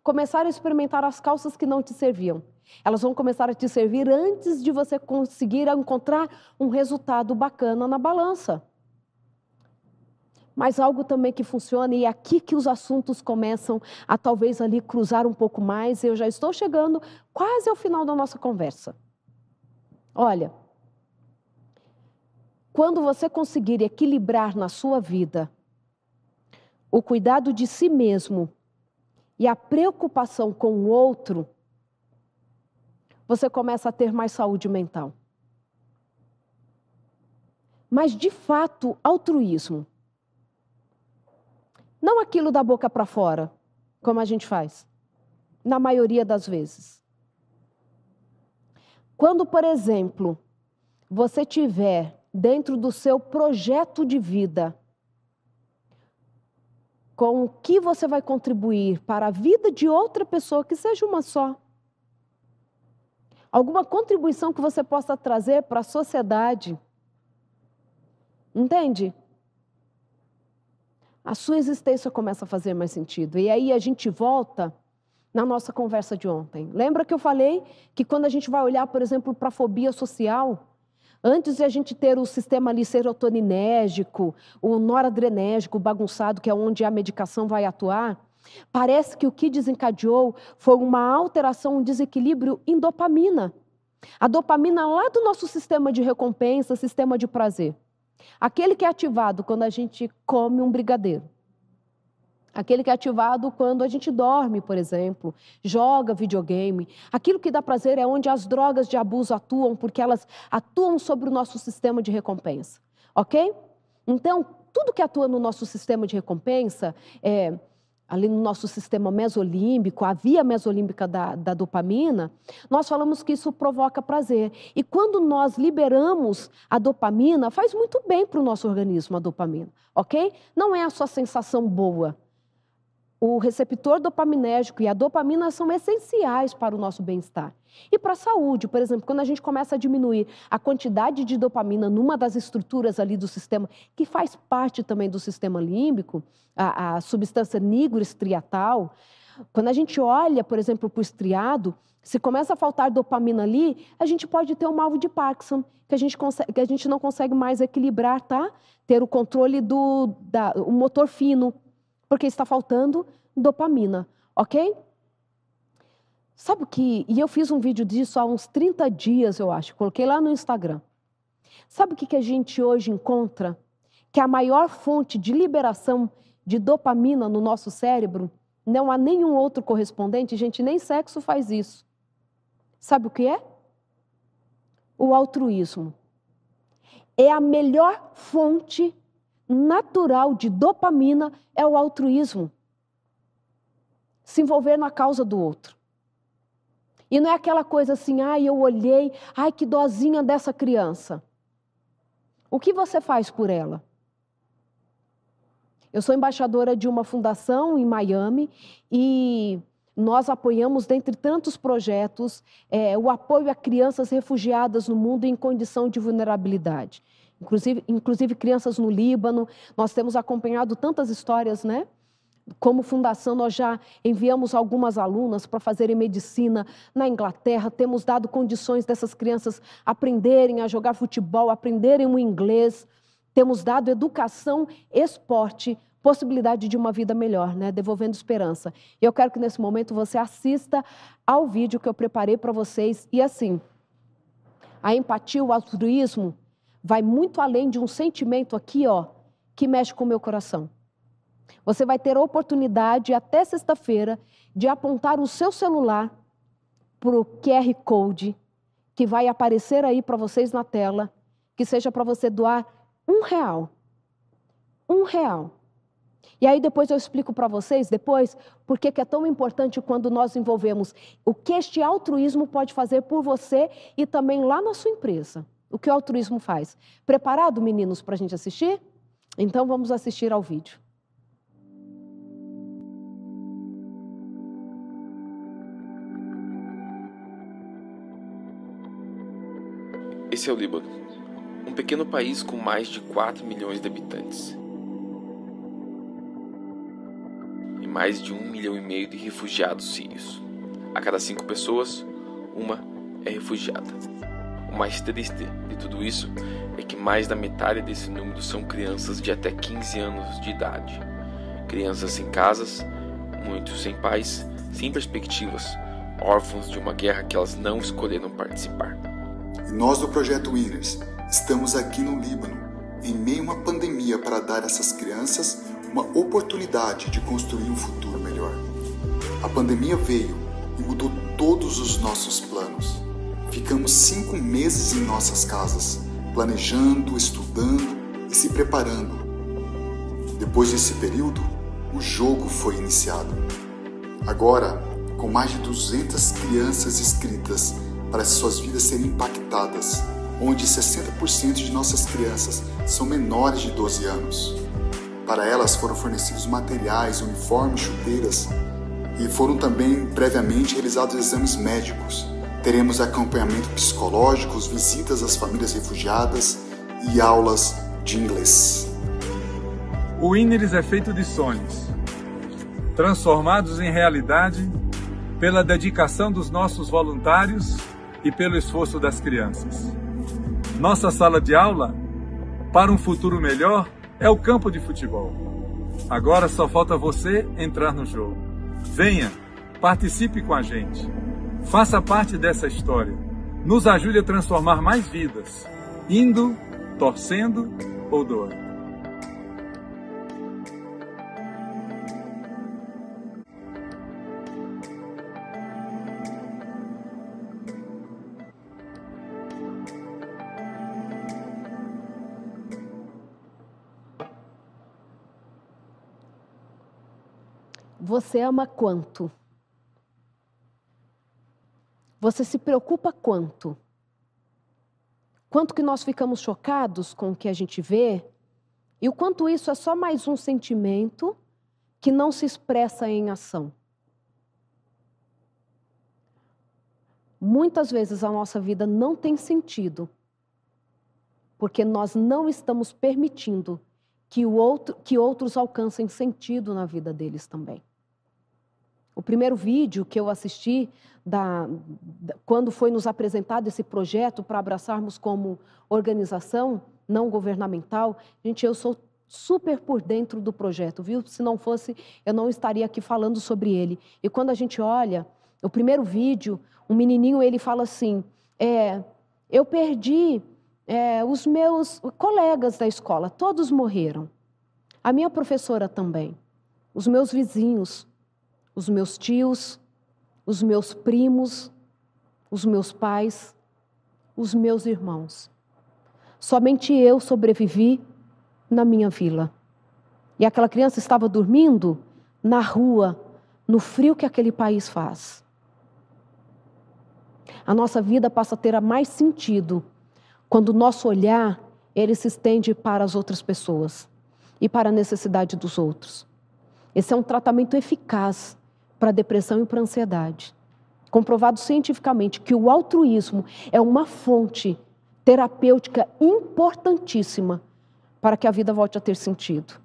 Começar a experimentar as calças que não te serviam. Elas vão começar a te servir antes de você conseguir encontrar um resultado bacana na balança. Mas algo também que funciona, e é aqui que os assuntos começam a talvez ali cruzar um pouco mais, eu já estou chegando quase ao final da nossa conversa. Olha, quando você conseguir equilibrar na sua vida o cuidado de si mesmo e a preocupação com o outro, você começa a ter mais saúde mental. Mas, de fato, altruísmo não aquilo da boca para fora, como a gente faz, na maioria das vezes. Quando, por exemplo, você tiver dentro do seu projeto de vida, com o que você vai contribuir para a vida de outra pessoa, que seja uma só. Alguma contribuição que você possa trazer para a sociedade. Entende? a sua existência começa a fazer mais sentido. E aí a gente volta na nossa conversa de ontem. Lembra que eu falei que quando a gente vai olhar, por exemplo, para a fobia social, antes de a gente ter o sistema ali serotoninérgico, o noradrenérgico bagunçado, que é onde a medicação vai atuar, parece que o que desencadeou foi uma alteração, um desequilíbrio em dopamina. A dopamina lá do nosso sistema de recompensa, sistema de prazer. Aquele que é ativado quando a gente come um brigadeiro. Aquele que é ativado quando a gente dorme, por exemplo, joga videogame. Aquilo que dá prazer é onde as drogas de abuso atuam, porque elas atuam sobre o nosso sistema de recompensa. Ok? Então, tudo que atua no nosso sistema de recompensa, é, ali no nosso sistema mesolímbico, a via mesolímbica da, da, dopamina, nós falamos que isso provoca prazer. E quando nós liberamos a dopamina, faz muito bem para o nosso organismo a dopamina, ok? Não é a sua sensação boa. O receptor dopaminérgico e a dopamina são essenciais para o nosso bem-estar. E para a saúde, por exemplo, quando a gente começa a diminuir a quantidade de dopamina numa das estruturas ali do sistema, que faz parte também do sistema límbico, a, a substância nigroestriatal, quando a gente olha, por exemplo, para o estriado, se começa a faltar dopamina ali, a gente pode ter um mal de Parkinson, que a gente, consegue, que a gente não consegue mais equilibrar, tá? Ter o controle do da, o motor fino, porque está faltando dopamina, ok? Sabe o que? E eu fiz um vídeo disso há uns 30 dias, eu acho. Coloquei lá no Instagram. Sabe o que, que a gente hoje encontra? Que a maior fonte de liberação de dopamina no nosso cérebro não há nenhum outro correspondente, gente, nem sexo faz isso. Sabe o que é? O altruísmo. É a melhor fonte natural de dopamina é o altruísmo. se envolver na causa do outro. E não é aquela coisa assim, ai, eu olhei, ai, que dozinha dessa criança. O que você faz por ela? Eu sou embaixadora de uma fundação em Miami e nós apoiamos, dentre tantos projetos, é, o apoio a crianças refugiadas no mundo em condição de vulnerabilidade. Inclusive, inclusive crianças no Líbano. Nós temos acompanhado tantas histórias, né? Como fundação, nós já enviamos algumas alunas para fazerem medicina na Inglaterra, temos dado condições dessas crianças aprenderem a jogar futebol, aprenderem o inglês, temos dado educação, esporte, possibilidade de uma vida melhor, né? devolvendo esperança. Eu quero que nesse momento você assista ao vídeo que eu preparei para vocês. E assim, a empatia, o altruísmo, vai muito além de um sentimento aqui, ó, que mexe com o meu coração. Você vai ter a oportunidade até sexta-feira de apontar o seu celular para o QR Code que vai aparecer aí para vocês na tela, que seja para você doar um real. Um real. E aí depois eu explico para vocês, depois, por que é tão importante quando nós envolvemos o que este altruísmo pode fazer por você e também lá na sua empresa. O que o altruísmo faz. Preparado, meninos, para a gente assistir? Então vamos assistir ao vídeo. Esse é o Líbano, um pequeno país com mais de 4 milhões de habitantes. E mais de um milhão e meio de refugiados sírios. A cada cinco pessoas, uma é refugiada. O mais triste de tudo isso é que mais da metade desse número são crianças de até 15 anos de idade. Crianças sem casas, muitos sem pais, sem perspectivas, órfãos de uma guerra que elas não escolheram participar. E nós do Projeto Winners estamos aqui no Líbano, em meio a uma pandemia, para dar a essas crianças uma oportunidade de construir um futuro melhor. A pandemia veio e mudou todos os nossos planos. Ficamos cinco meses em nossas casas, planejando, estudando e se preparando. Depois desse período, o jogo foi iniciado. Agora, com mais de 200 crianças inscritas para suas vidas serem impactadas, onde 60% de nossas crianças são menores de 12 anos. Para elas foram fornecidos materiais, uniformes, chuteiras e foram também previamente realizados exames médicos Teremos acompanhamento psicológico, visitas às famílias refugiadas e aulas de inglês. O Ineris é feito de sonhos, transformados em realidade pela dedicação dos nossos voluntários e pelo esforço das crianças. Nossa sala de aula, para um futuro melhor, é o campo de futebol. Agora só falta você entrar no jogo. Venha, participe com a gente. Faça parte dessa história. Nos ajude a transformar mais vidas, indo, torcendo ou doando. Você ama quanto? Você se preocupa quanto? Quanto que nós ficamos chocados com o que a gente vê? E o quanto isso é só mais um sentimento que não se expressa em ação. Muitas vezes a nossa vida não tem sentido porque nós não estamos permitindo que, o outro, que outros alcancem sentido na vida deles também. O primeiro vídeo que eu assisti, da, da, quando foi nos apresentado esse projeto para abraçarmos como organização não governamental, gente, eu sou super por dentro do projeto, viu? Se não fosse, eu não estaria aqui falando sobre ele. E quando a gente olha o primeiro vídeo, um menininho ele fala assim: é, eu perdi é, os meus colegas da escola, todos morreram. A minha professora também, os meus vizinhos, os meus tios, os meus primos, os meus pais, os meus irmãos. Somente eu sobrevivi na minha vila. E aquela criança estava dormindo na rua, no frio que aquele país faz. A nossa vida passa a ter mais sentido quando o nosso olhar ele se estende para as outras pessoas e para a necessidade dos outros. Esse é um tratamento eficaz para a depressão e para a ansiedade. Comprovado cientificamente que o altruísmo é uma fonte terapêutica importantíssima para que a vida volte a ter sentido.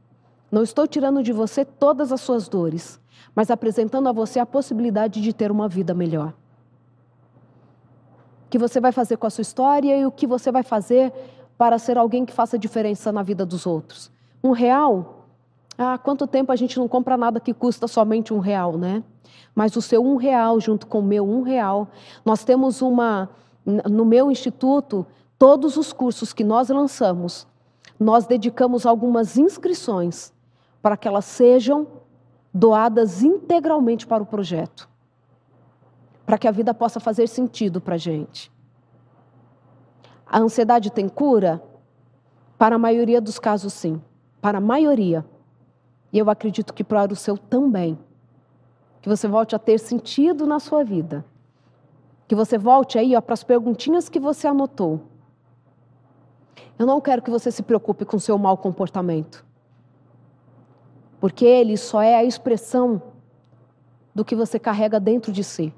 Não estou tirando de você todas as suas dores, mas apresentando a você a possibilidade de ter uma vida melhor. O que você vai fazer com a sua história e o que você vai fazer para ser alguém que faça diferença na vida dos outros. Um real? Ah, quanto tempo a gente não compra nada que custa somente um real, né? Mas o seu um real junto com o meu um real. Nós temos uma, no meu instituto, todos os cursos que nós lançamos, nós dedicamos algumas inscrições para que elas sejam doadas integralmente para o projeto. Para que a vida possa fazer sentido para a gente. A ansiedade tem cura? Para a maioria dos casos, sim. Para a maioria. E eu acredito que para o seu também. Que você volte a ter sentido na sua vida. Que você volte aí para as perguntinhas que você anotou. Eu não quero que você se preocupe com seu mau comportamento. Porque ele só é a expressão do que você carrega dentro de si.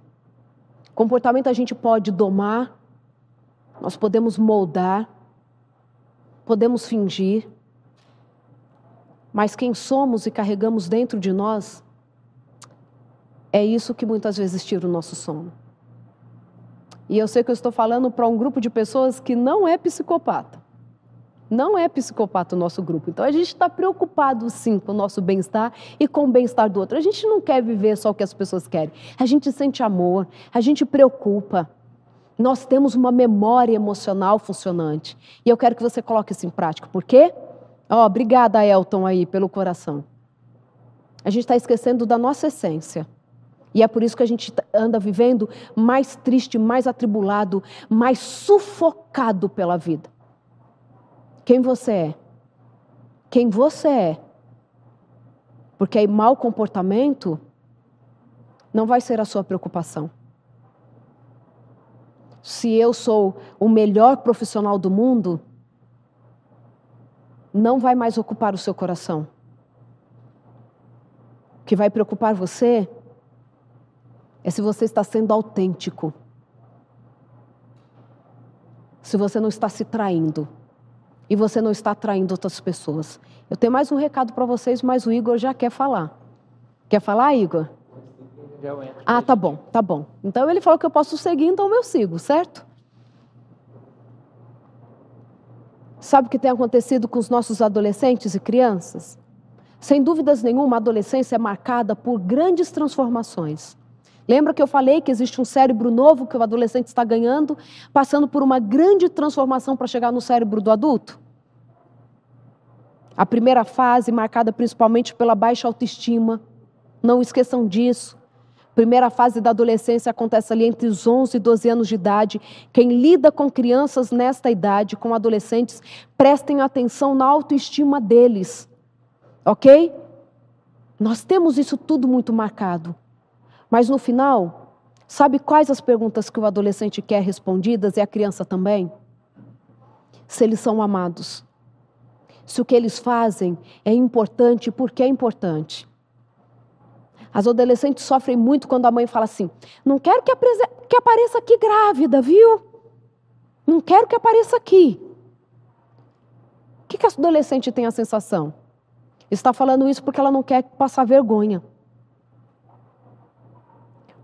Comportamento a gente pode domar, nós podemos moldar, podemos fingir, mas quem somos e carregamos dentro de nós, é isso que muitas vezes tira o nosso sono. E eu sei que eu estou falando para um grupo de pessoas que não é psicopata. Não é psicopata o nosso grupo. Então a gente está preocupado sim com o nosso bem-estar e com o bem-estar do outro. A gente não quer viver só o que as pessoas querem. A gente sente amor, a gente preocupa nós temos uma memória emocional funcionante. E eu quero que você coloque isso em prática. Por quê? Oh, obrigada, Elton, aí, pelo coração. A gente está esquecendo da nossa essência. E é por isso que a gente anda vivendo mais triste, mais atribulado, mais sufocado pela vida. Quem você é? Quem você é? Porque aí mau comportamento não vai ser a sua preocupação se eu sou o melhor profissional do mundo, não vai mais ocupar o seu coração. O que vai preocupar você é se você está sendo autêntico. Se você não está se traindo. E você não está traindo outras pessoas. Eu tenho mais um recado para vocês, mas o Igor já quer falar. Quer falar, Igor? Ah, tá bom, tá bom. Então ele falou que eu posso seguir, então eu sigo, certo? Sabe o que tem acontecido com os nossos adolescentes e crianças? Sem dúvidas nenhuma, a adolescência é marcada por grandes transformações. Lembra que eu falei que existe um cérebro novo que o adolescente está ganhando, passando por uma grande transformação para chegar no cérebro do adulto? A primeira fase, marcada principalmente pela baixa autoestima, não esqueçam disso. Primeira fase da adolescência acontece ali entre os 11 e 12 anos de idade. Quem lida com crianças nesta idade, com adolescentes, prestem atenção na autoestima deles. Ok? Nós temos isso tudo muito marcado. Mas no final, sabe quais as perguntas que o adolescente quer respondidas e a criança também? Se eles são amados. Se o que eles fazem é importante, por que é importante? As adolescentes sofrem muito quando a mãe fala assim: não quero que, que apareça aqui grávida, viu? Não quero que apareça aqui. O que, que a adolescente tem a sensação? Está falando isso porque ela não quer passar vergonha.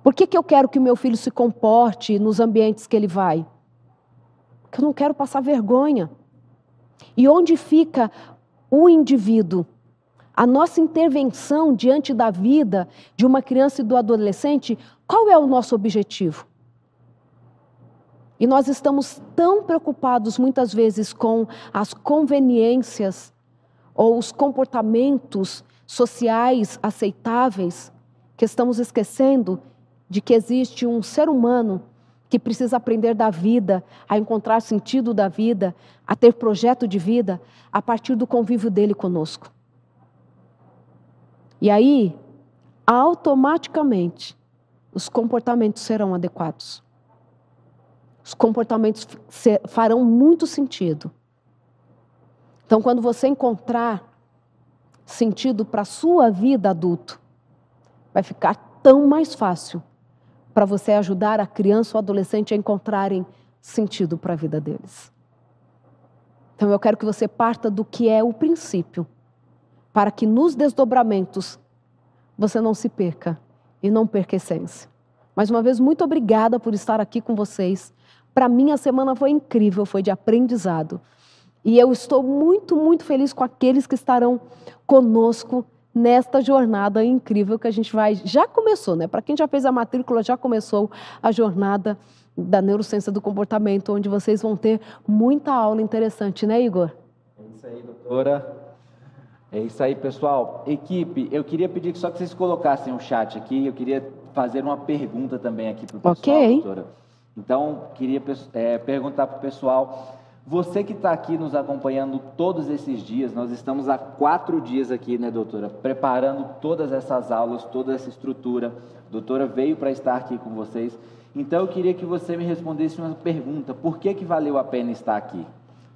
Por que, que eu quero que o meu filho se comporte nos ambientes que ele vai? Porque eu não quero passar vergonha. E onde fica o indivíduo a nossa intervenção diante da vida de uma criança e do adolescente, qual é o nosso objetivo? E nós estamos tão preocupados muitas vezes com as conveniências ou os comportamentos sociais aceitáveis que estamos esquecendo de que existe um ser humano que precisa aprender da vida, a encontrar sentido da vida, a ter projeto de vida a partir do convívio dele conosco. E aí, automaticamente os comportamentos serão adequados. Os comportamentos farão muito sentido. Então, quando você encontrar sentido para a sua vida adulto, vai ficar tão mais fácil para você ajudar a criança ou adolescente a encontrarem sentido para a vida deles. Então eu quero que você parta do que é o princípio, para que nos desdobramentos você não se perca e não perca a essência. Mais uma vez, muito obrigada por estar aqui com vocês. Para mim, a semana foi incrível, foi de aprendizado. E eu estou muito, muito feliz com aqueles que estarão conosco nesta jornada incrível que a gente vai. Já começou, né? Para quem já fez a matrícula, já começou a jornada da neurociência do comportamento, onde vocês vão ter muita aula interessante, né, Igor? É isso aí, doutora. É isso aí, pessoal. Equipe, eu queria pedir só que vocês colocassem o um chat aqui. Eu queria fazer uma pergunta também aqui para o pessoal, okay. doutora. Então, queria é, perguntar para o pessoal você que está aqui nos acompanhando todos esses dias, nós estamos há quatro dias aqui, né, doutora, preparando todas essas aulas, toda essa estrutura. A doutora veio para estar aqui com vocês. Então eu queria que você me respondesse uma pergunta: por que que valeu a pena estar aqui?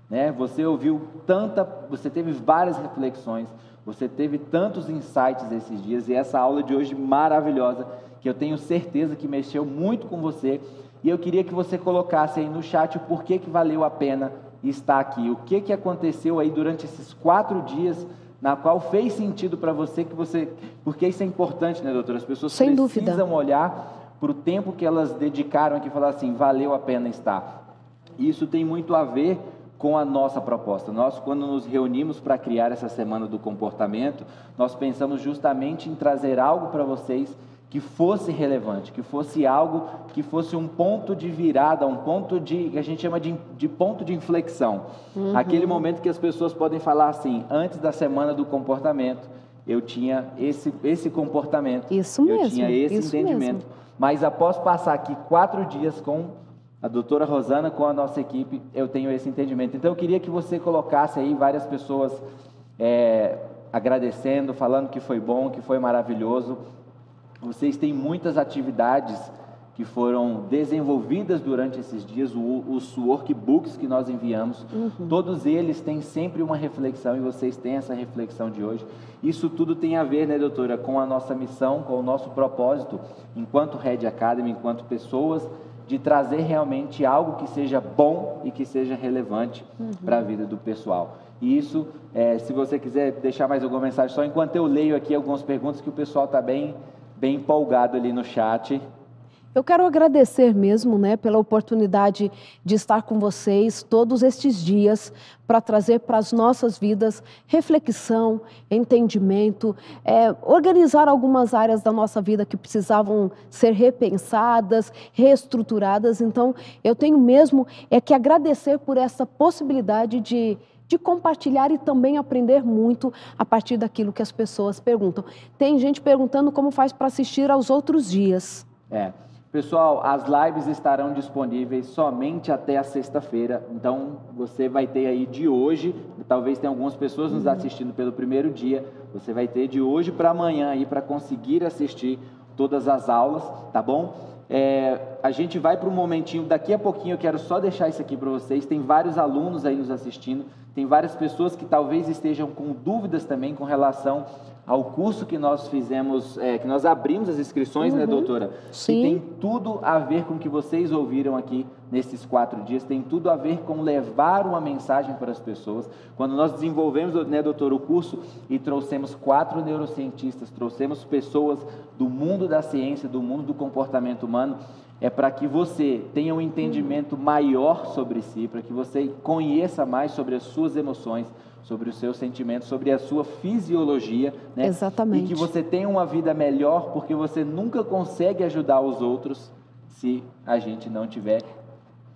Né? Você ouviu tanta, você teve várias reflexões, você teve tantos insights esses dias e essa aula de hoje maravilhosa que eu tenho certeza que mexeu muito com você e eu queria que você colocasse aí no chat o porquê que valeu a pena estar aqui. O que, que aconteceu aí durante esses quatro dias, na qual fez sentido para você, que você. Porque isso é importante, né, doutora? As pessoas Sem precisam dúvida. olhar para o tempo que elas dedicaram aqui e falar assim, valeu a pena estar. Isso tem muito a ver com a nossa proposta. Nós, quando nos reunimos para criar essa semana do comportamento, nós pensamos justamente em trazer algo para vocês que fosse relevante, que fosse algo que fosse um ponto de virada, um ponto de que a gente chama de, de ponto de inflexão. Uhum. Aquele momento que as pessoas podem falar assim, antes da semana do comportamento, eu tinha esse, esse comportamento, isso mesmo, eu tinha esse entendimento. Mesmo. Mas após passar aqui quatro dias com a doutora Rosana, com a nossa equipe, eu tenho esse entendimento. Então eu queria que você colocasse aí várias pessoas é, agradecendo, falando que foi bom, que foi maravilhoso. Vocês têm muitas atividades que foram desenvolvidas durante esses dias, os workbooks que nós enviamos, uhum. todos eles têm sempre uma reflexão e vocês têm essa reflexão de hoje. Isso tudo tem a ver, né, doutora, com a nossa missão, com o nosso propósito, enquanto Red Academy, enquanto pessoas, de trazer realmente algo que seja bom e que seja relevante uhum. para a vida do pessoal. E isso, é, se você quiser deixar mais alguma mensagem, só enquanto eu leio aqui algumas perguntas que o pessoal está bem bem empolgado ali no chat. Eu quero agradecer mesmo, né, pela oportunidade de estar com vocês todos estes dias para trazer para as nossas vidas reflexão, entendimento, é, organizar algumas áreas da nossa vida que precisavam ser repensadas, reestruturadas. Então, eu tenho mesmo é que agradecer por essa possibilidade de de compartilhar e também aprender muito a partir daquilo que as pessoas perguntam. Tem gente perguntando como faz para assistir aos outros dias. É. Pessoal, as lives estarão disponíveis somente até a sexta-feira. Então, você vai ter aí de hoje, talvez tenha algumas pessoas nos assistindo pelo primeiro dia, você vai ter de hoje para amanhã aí para conseguir assistir todas as aulas, tá bom? É, a gente vai para um momentinho, daqui a pouquinho eu quero só deixar isso aqui para vocês. Tem vários alunos aí nos assistindo, tem várias pessoas que talvez estejam com dúvidas também com relação ao curso que nós fizemos, é, que nós abrimos as inscrições, né, uhum. né, doutora? Sim. Que tem tudo a ver com o que vocês ouviram aqui nesses quatro dias, tem tudo a ver com levar uma mensagem para as pessoas. Quando nós desenvolvemos, né, doutor, o curso e trouxemos quatro neurocientistas, trouxemos pessoas do mundo da ciência, do mundo do comportamento humano, é para que você tenha um entendimento maior sobre si, para que você conheça mais sobre as suas emoções, sobre os seus sentimentos, sobre a sua fisiologia, né? Exatamente. E que você tenha uma vida melhor, porque você nunca consegue ajudar os outros se a gente não tiver.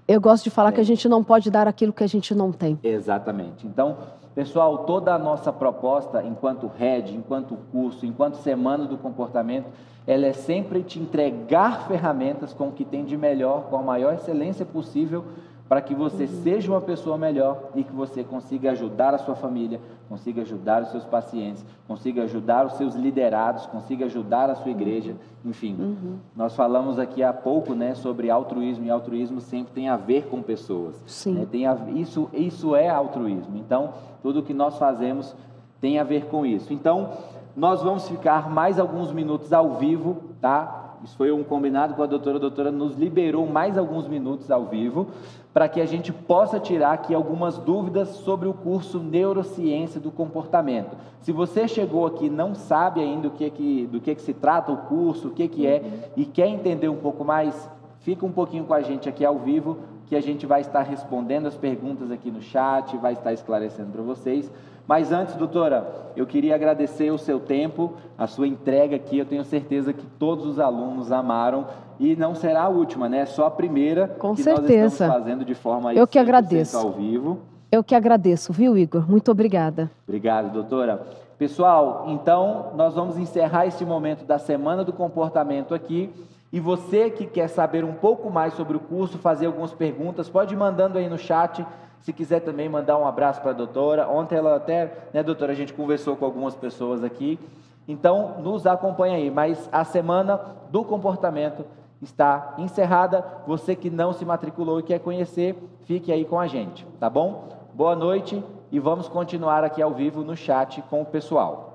Eu gosto de falar é. que a gente não pode dar aquilo que a gente não tem. Exatamente. Então, pessoal, toda a nossa proposta, enquanto RED, enquanto curso, enquanto semana do comportamento, ela é sempre te entregar ferramentas com o que tem de melhor, com a maior excelência possível para que você seja uma pessoa melhor e que você consiga ajudar a sua família, consiga ajudar os seus pacientes, consiga ajudar os seus liderados, consiga ajudar a sua igreja, enfim. Uhum. Nós falamos aqui há pouco, né, sobre altruísmo e altruísmo sempre tem a ver com pessoas. Sim. Né? Tem a, isso, isso é altruísmo. Então, tudo que nós fazemos tem a ver com isso. Então, nós vamos ficar mais alguns minutos ao vivo, tá? Isso foi um combinado com a doutora. A doutora nos liberou mais alguns minutos ao vivo para que a gente possa tirar aqui algumas dúvidas sobre o curso Neurociência do Comportamento. Se você chegou aqui e não sabe ainda do que, que, do que, que se trata o curso, o que, que é, e quer entender um pouco mais, fica um pouquinho com a gente aqui ao vivo, que a gente vai estar respondendo as perguntas aqui no chat, vai estar esclarecendo para vocês. Mas antes, doutora, eu queria agradecer o seu tempo, a sua entrega aqui. Eu tenho certeza que todos os alunos amaram e não será a última, né? É só a primeira Com que certeza. nós estamos fazendo de forma eu que agradeço ao vivo. Eu que agradeço, viu, Igor? Muito obrigada. Obrigado, doutora. Pessoal, então nós vamos encerrar este momento da Semana do Comportamento aqui. E você que quer saber um pouco mais sobre o curso, fazer algumas perguntas, pode ir mandando aí no chat. Se quiser também mandar um abraço para a doutora. Ontem ela até, né, doutora, a gente conversou com algumas pessoas aqui. Então, nos acompanha aí. Mas a semana do comportamento está encerrada. Você que não se matriculou e quer conhecer, fique aí com a gente, tá bom? Boa noite e vamos continuar aqui ao vivo no chat com o pessoal.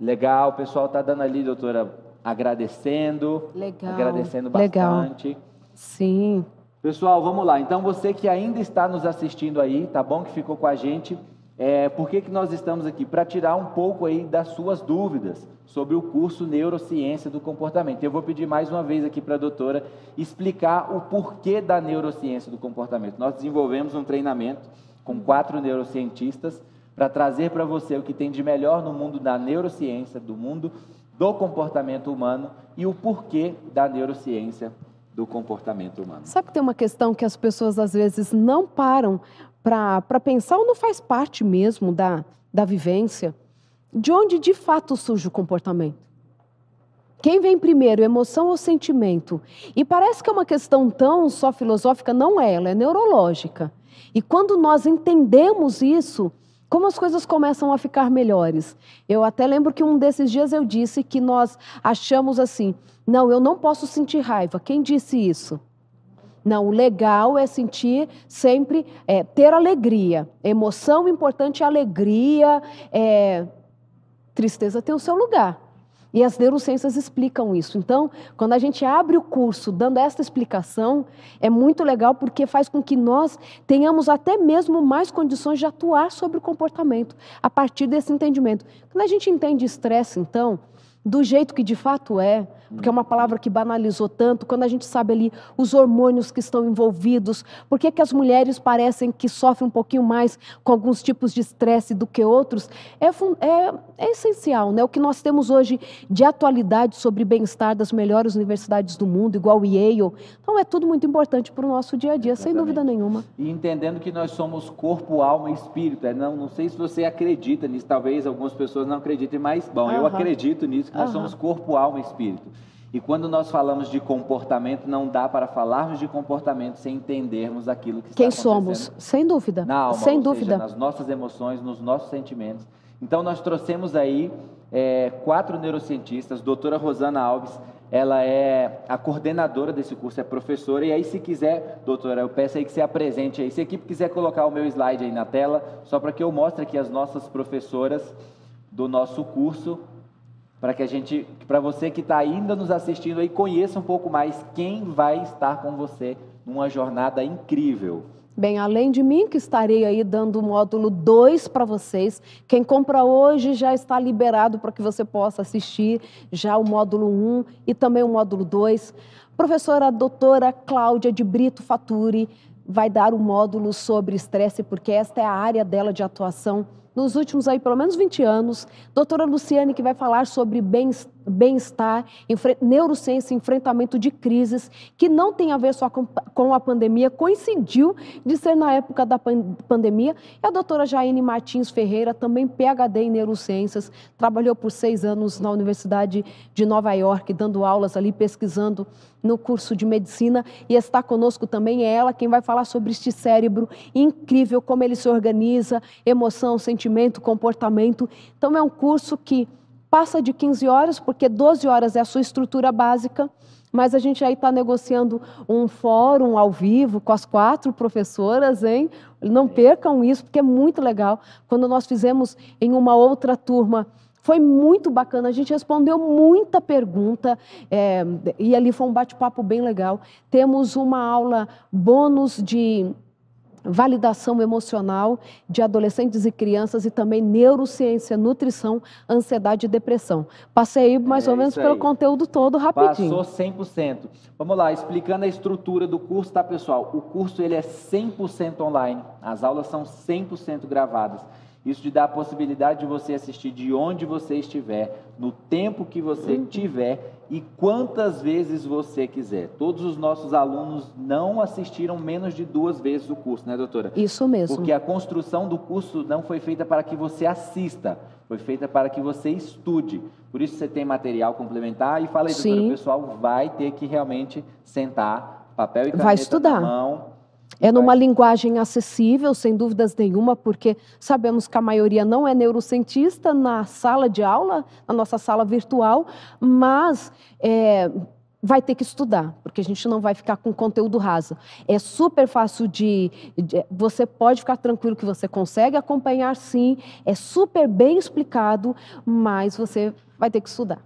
Legal, o pessoal está dando ali, doutora, agradecendo. Legal. Agradecendo bastante. Legal. Sim. Pessoal, vamos lá. Então, você que ainda está nos assistindo aí, tá bom? Que ficou com a gente. É, por que, que nós estamos aqui? Para tirar um pouco aí das suas dúvidas sobre o curso Neurociência do Comportamento. Eu vou pedir mais uma vez aqui para a doutora explicar o porquê da neurociência do comportamento. Nós desenvolvemos um treinamento com quatro neurocientistas para trazer para você o que tem de melhor no mundo da neurociência, do mundo do comportamento humano e o porquê da neurociência do comportamento humano. Sabe que tem uma questão que as pessoas às vezes não param para pensar ou não faz parte mesmo da, da vivência? De onde de fato surge o comportamento? Quem vem primeiro, emoção ou sentimento? E parece que é uma questão tão só filosófica, não é, ela é neurológica. E quando nós entendemos isso, como as coisas começam a ficar melhores. Eu até lembro que um desses dias eu disse que nós achamos assim: não, eu não posso sentir raiva. Quem disse isso? Não, o legal é sentir sempre, é, ter alegria. Emoção importante é alegria, é, tristeza tem o seu lugar. E as neurociências explicam isso. Então, quando a gente abre o curso dando esta explicação, é muito legal porque faz com que nós tenhamos até mesmo mais condições de atuar sobre o comportamento a partir desse entendimento. Quando a gente entende estresse, então, do jeito que de fato é, porque é uma palavra que banalizou tanto, quando a gente sabe ali os hormônios que estão envolvidos, por que, que as mulheres parecem que sofrem um pouquinho mais com alguns tipos de estresse do que outros, é, é, é essencial. Né? O que nós temos hoje de atualidade sobre bem-estar das melhores universidades do mundo, igual o Yale, então é tudo muito importante para o nosso dia a dia, Exatamente. sem dúvida nenhuma. E entendendo que nós somos corpo, alma e espírito, é, não, não sei se você acredita nisso, talvez algumas pessoas não acreditem, mas, bom, eu acredito nisso, nós somos corpo, alma e espírito. E quando nós falamos de comportamento, não dá para falarmos de comportamento sem entendermos aquilo que Quem está acontecendo. Quem somos, sem dúvida. Na alma, sem dúvida. Seja, nas nossas emoções, nos nossos sentimentos. Então nós trouxemos aí é, quatro neurocientistas, doutora Rosana Alves, ela é a coordenadora desse curso, é professora, e aí se quiser, doutora, eu peço aí que você apresente aí, se a equipe quiser colocar o meu slide aí na tela, só para que eu mostre aqui as nossas professoras do nosso curso, para que a gente, para você que está ainda nos assistindo aí, conheça um pouco mais quem vai estar com você numa jornada incrível. Bem, além de mim, que estarei aí dando o módulo 2 para vocês, quem compra hoje já está liberado para que você possa assistir já o módulo 1 um, e também o módulo 2. Professora doutora Cláudia de Brito Faturi vai dar o módulo sobre estresse, porque esta é a área dela de atuação nos últimos aí pelo menos 20 anos. Doutora Luciane, que vai falar sobre bem-estar bem-estar, neurociência, enfrentamento de crises, que não tem a ver só com, com, a pandemia, coincidiu de ser na época da pan pandemia. E a doutora Jaine Martins Ferreira, também PhD em neurociências, trabalhou por seis anos na Universidade de Nova York, dando aulas ali, pesquisando no curso de medicina e está conosco também é ela quem vai falar sobre este cérebro incrível, como ele se organiza, emoção, sentimento, comportamento. Então é um curso que passa de 15 horas, porque 12 horas é a sua estrutura básica, mas a gente aí está negociando um fórum ao vivo com as quatro professoras, hein? Não percam isso, porque é muito legal. Quando nós fizemos em uma outra turma, foi muito bacana, a gente respondeu muita pergunta é, e ali foi um bate-papo bem legal. Temos uma aula bônus de validação emocional de adolescentes e crianças e também neurociência, nutrição, ansiedade e depressão. Passei mais é ou menos pelo conteúdo todo rapidinho. Passou 100%. Vamos lá, explicando a estrutura do curso, tá, pessoal? O curso ele é 100% online. As aulas são 100% gravadas. Isso te dá a possibilidade de você assistir de onde você estiver, no tempo que você uhum. tiver e quantas vezes você quiser. Todos os nossos alunos não assistiram menos de duas vezes o curso, né, doutora? Isso mesmo. Porque a construção do curso não foi feita para que você assista, foi feita para que você estude. Por isso você tem material complementar e fala aí, doutora, o pessoal vai ter que realmente sentar, papel e caneta vai estudar. na mão é numa linguagem acessível, sem dúvidas nenhuma, porque sabemos que a maioria não é neurocientista na sala de aula, na nossa sala virtual, mas é, vai ter que estudar, porque a gente não vai ficar com conteúdo raso. É super fácil de, de, Você pode ficar tranquilo que você consegue acompanhar, sim, é super bem explicado, mas você vai ter que estudar.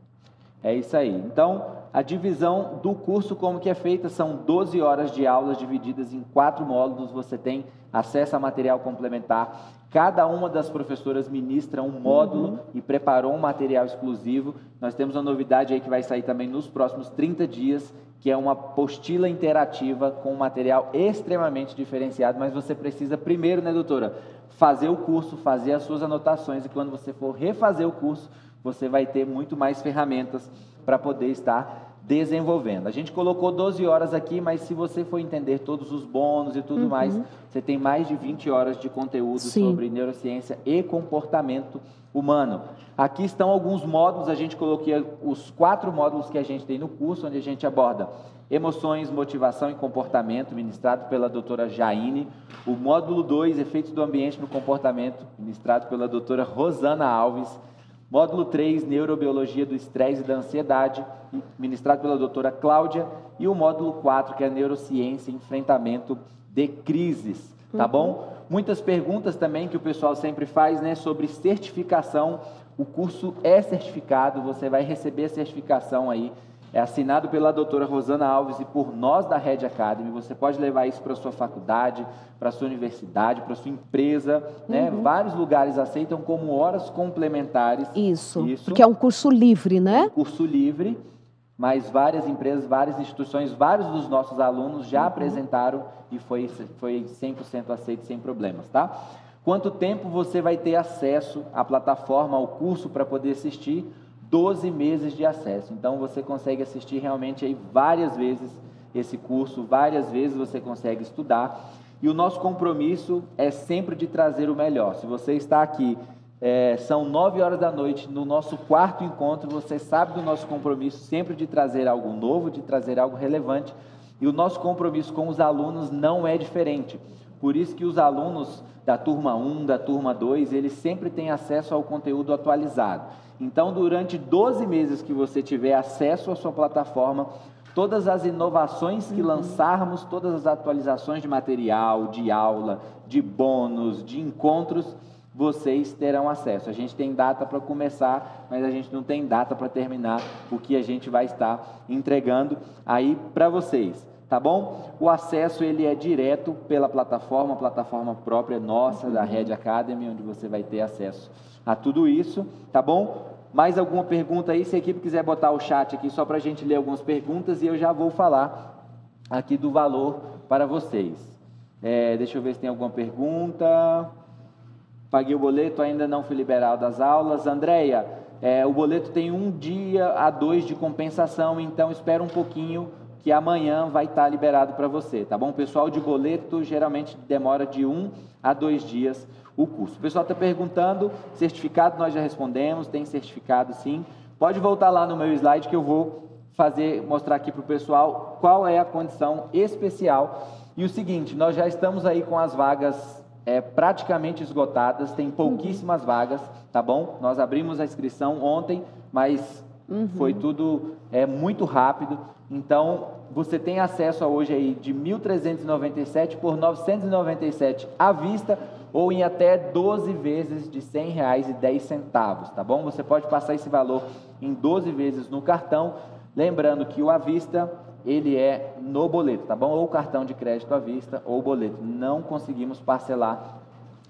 É isso aí. Então, a divisão do curso, como que é feita, são 12 horas de aulas divididas em quatro módulos. Você tem acesso a material complementar. Cada uma das professoras ministra um módulo uhum. e preparou um material exclusivo. Nós temos uma novidade aí que vai sair também nos próximos 30 dias, que é uma apostila interativa com um material extremamente diferenciado, mas você precisa primeiro, né, doutora, fazer o curso, fazer as suas anotações e quando você for refazer o curso, você vai ter muito mais ferramentas para poder estar desenvolvendo. A gente colocou 12 horas aqui, mas se você for entender todos os bônus e tudo uhum. mais, você tem mais de 20 horas de conteúdo Sim. sobre neurociência e comportamento humano. Aqui estão alguns módulos, a gente colocou os quatro módulos que a gente tem no curso, onde a gente aborda emoções, motivação e comportamento, ministrado pela doutora Jaine. O módulo 2, efeitos do ambiente no comportamento, ministrado pela doutora Rosana Alves. Módulo 3, Neurobiologia do Estresse e da Ansiedade, ministrado pela doutora Cláudia. E o módulo 4, que é Neurociência e Enfrentamento de Crises. Tá uhum. bom? Muitas perguntas também que o pessoal sempre faz, né, sobre certificação. O curso é certificado, você vai receber a certificação aí é assinado pela doutora Rosana Alves e por nós da Red Academy. Você pode levar isso para a sua faculdade, para a sua universidade, para a sua empresa. Né? Uhum. Né? Vários lugares aceitam como horas complementares. Isso, isso, porque é um curso livre, né? Um curso livre, mas várias empresas, várias instituições, vários dos nossos alunos já uhum. apresentaram e foi, foi 100% aceito sem problemas, tá? Quanto tempo você vai ter acesso à plataforma, ao curso para poder assistir? 12 meses de acesso. Então você consegue assistir realmente aí várias vezes esse curso, várias vezes você consegue estudar. E o nosso compromisso é sempre de trazer o melhor. Se você está aqui, é, são nove horas da noite, no nosso quarto encontro, você sabe do nosso compromisso sempre de trazer algo novo, de trazer algo relevante. E o nosso compromisso com os alunos não é diferente. Por isso que os alunos da turma 1, da turma 2, eles sempre têm acesso ao conteúdo atualizado. Então, durante 12 meses que você tiver acesso à sua plataforma, todas as inovações que uhum. lançarmos, todas as atualizações de material, de aula, de bônus, de encontros, vocês terão acesso. A gente tem data para começar, mas a gente não tem data para terminar o que a gente vai estar entregando aí para vocês. Tá bom? O acesso ele é direto pela plataforma, plataforma própria nossa da Red Academy, onde você vai ter acesso a tudo isso, tá bom? Mais alguma pergunta aí? Se a equipe quiser botar o chat aqui só para a gente ler algumas perguntas e eu já vou falar aqui do valor para vocês. É, deixa eu ver se tem alguma pergunta. Paguei o boleto, ainda não fui liberado das aulas. Andréia, é, o boleto tem um dia a dois de compensação, então espera um pouquinho que amanhã vai estar liberado para você, tá bom? O pessoal de boleto geralmente demora de um a dois dias o curso. O pessoal está perguntando, certificado nós já respondemos, tem certificado sim. Pode voltar lá no meu slide que eu vou fazer, mostrar aqui para o pessoal qual é a condição especial. E o seguinte, nós já estamos aí com as vagas é, praticamente esgotadas, tem pouquíssimas uhum. vagas, tá bom? Nós abrimos a inscrição ontem, mas uhum. foi tudo é, muito rápido. Então, você tem acesso a hoje aí de 1.397 por 997 à vista ou em até 12 vezes de R$ 100,10, tá bom? Você pode passar esse valor em 12 vezes no cartão, lembrando que o à vista ele é no boleto, tá bom? Ou cartão de crédito à vista ou boleto. Não conseguimos parcelar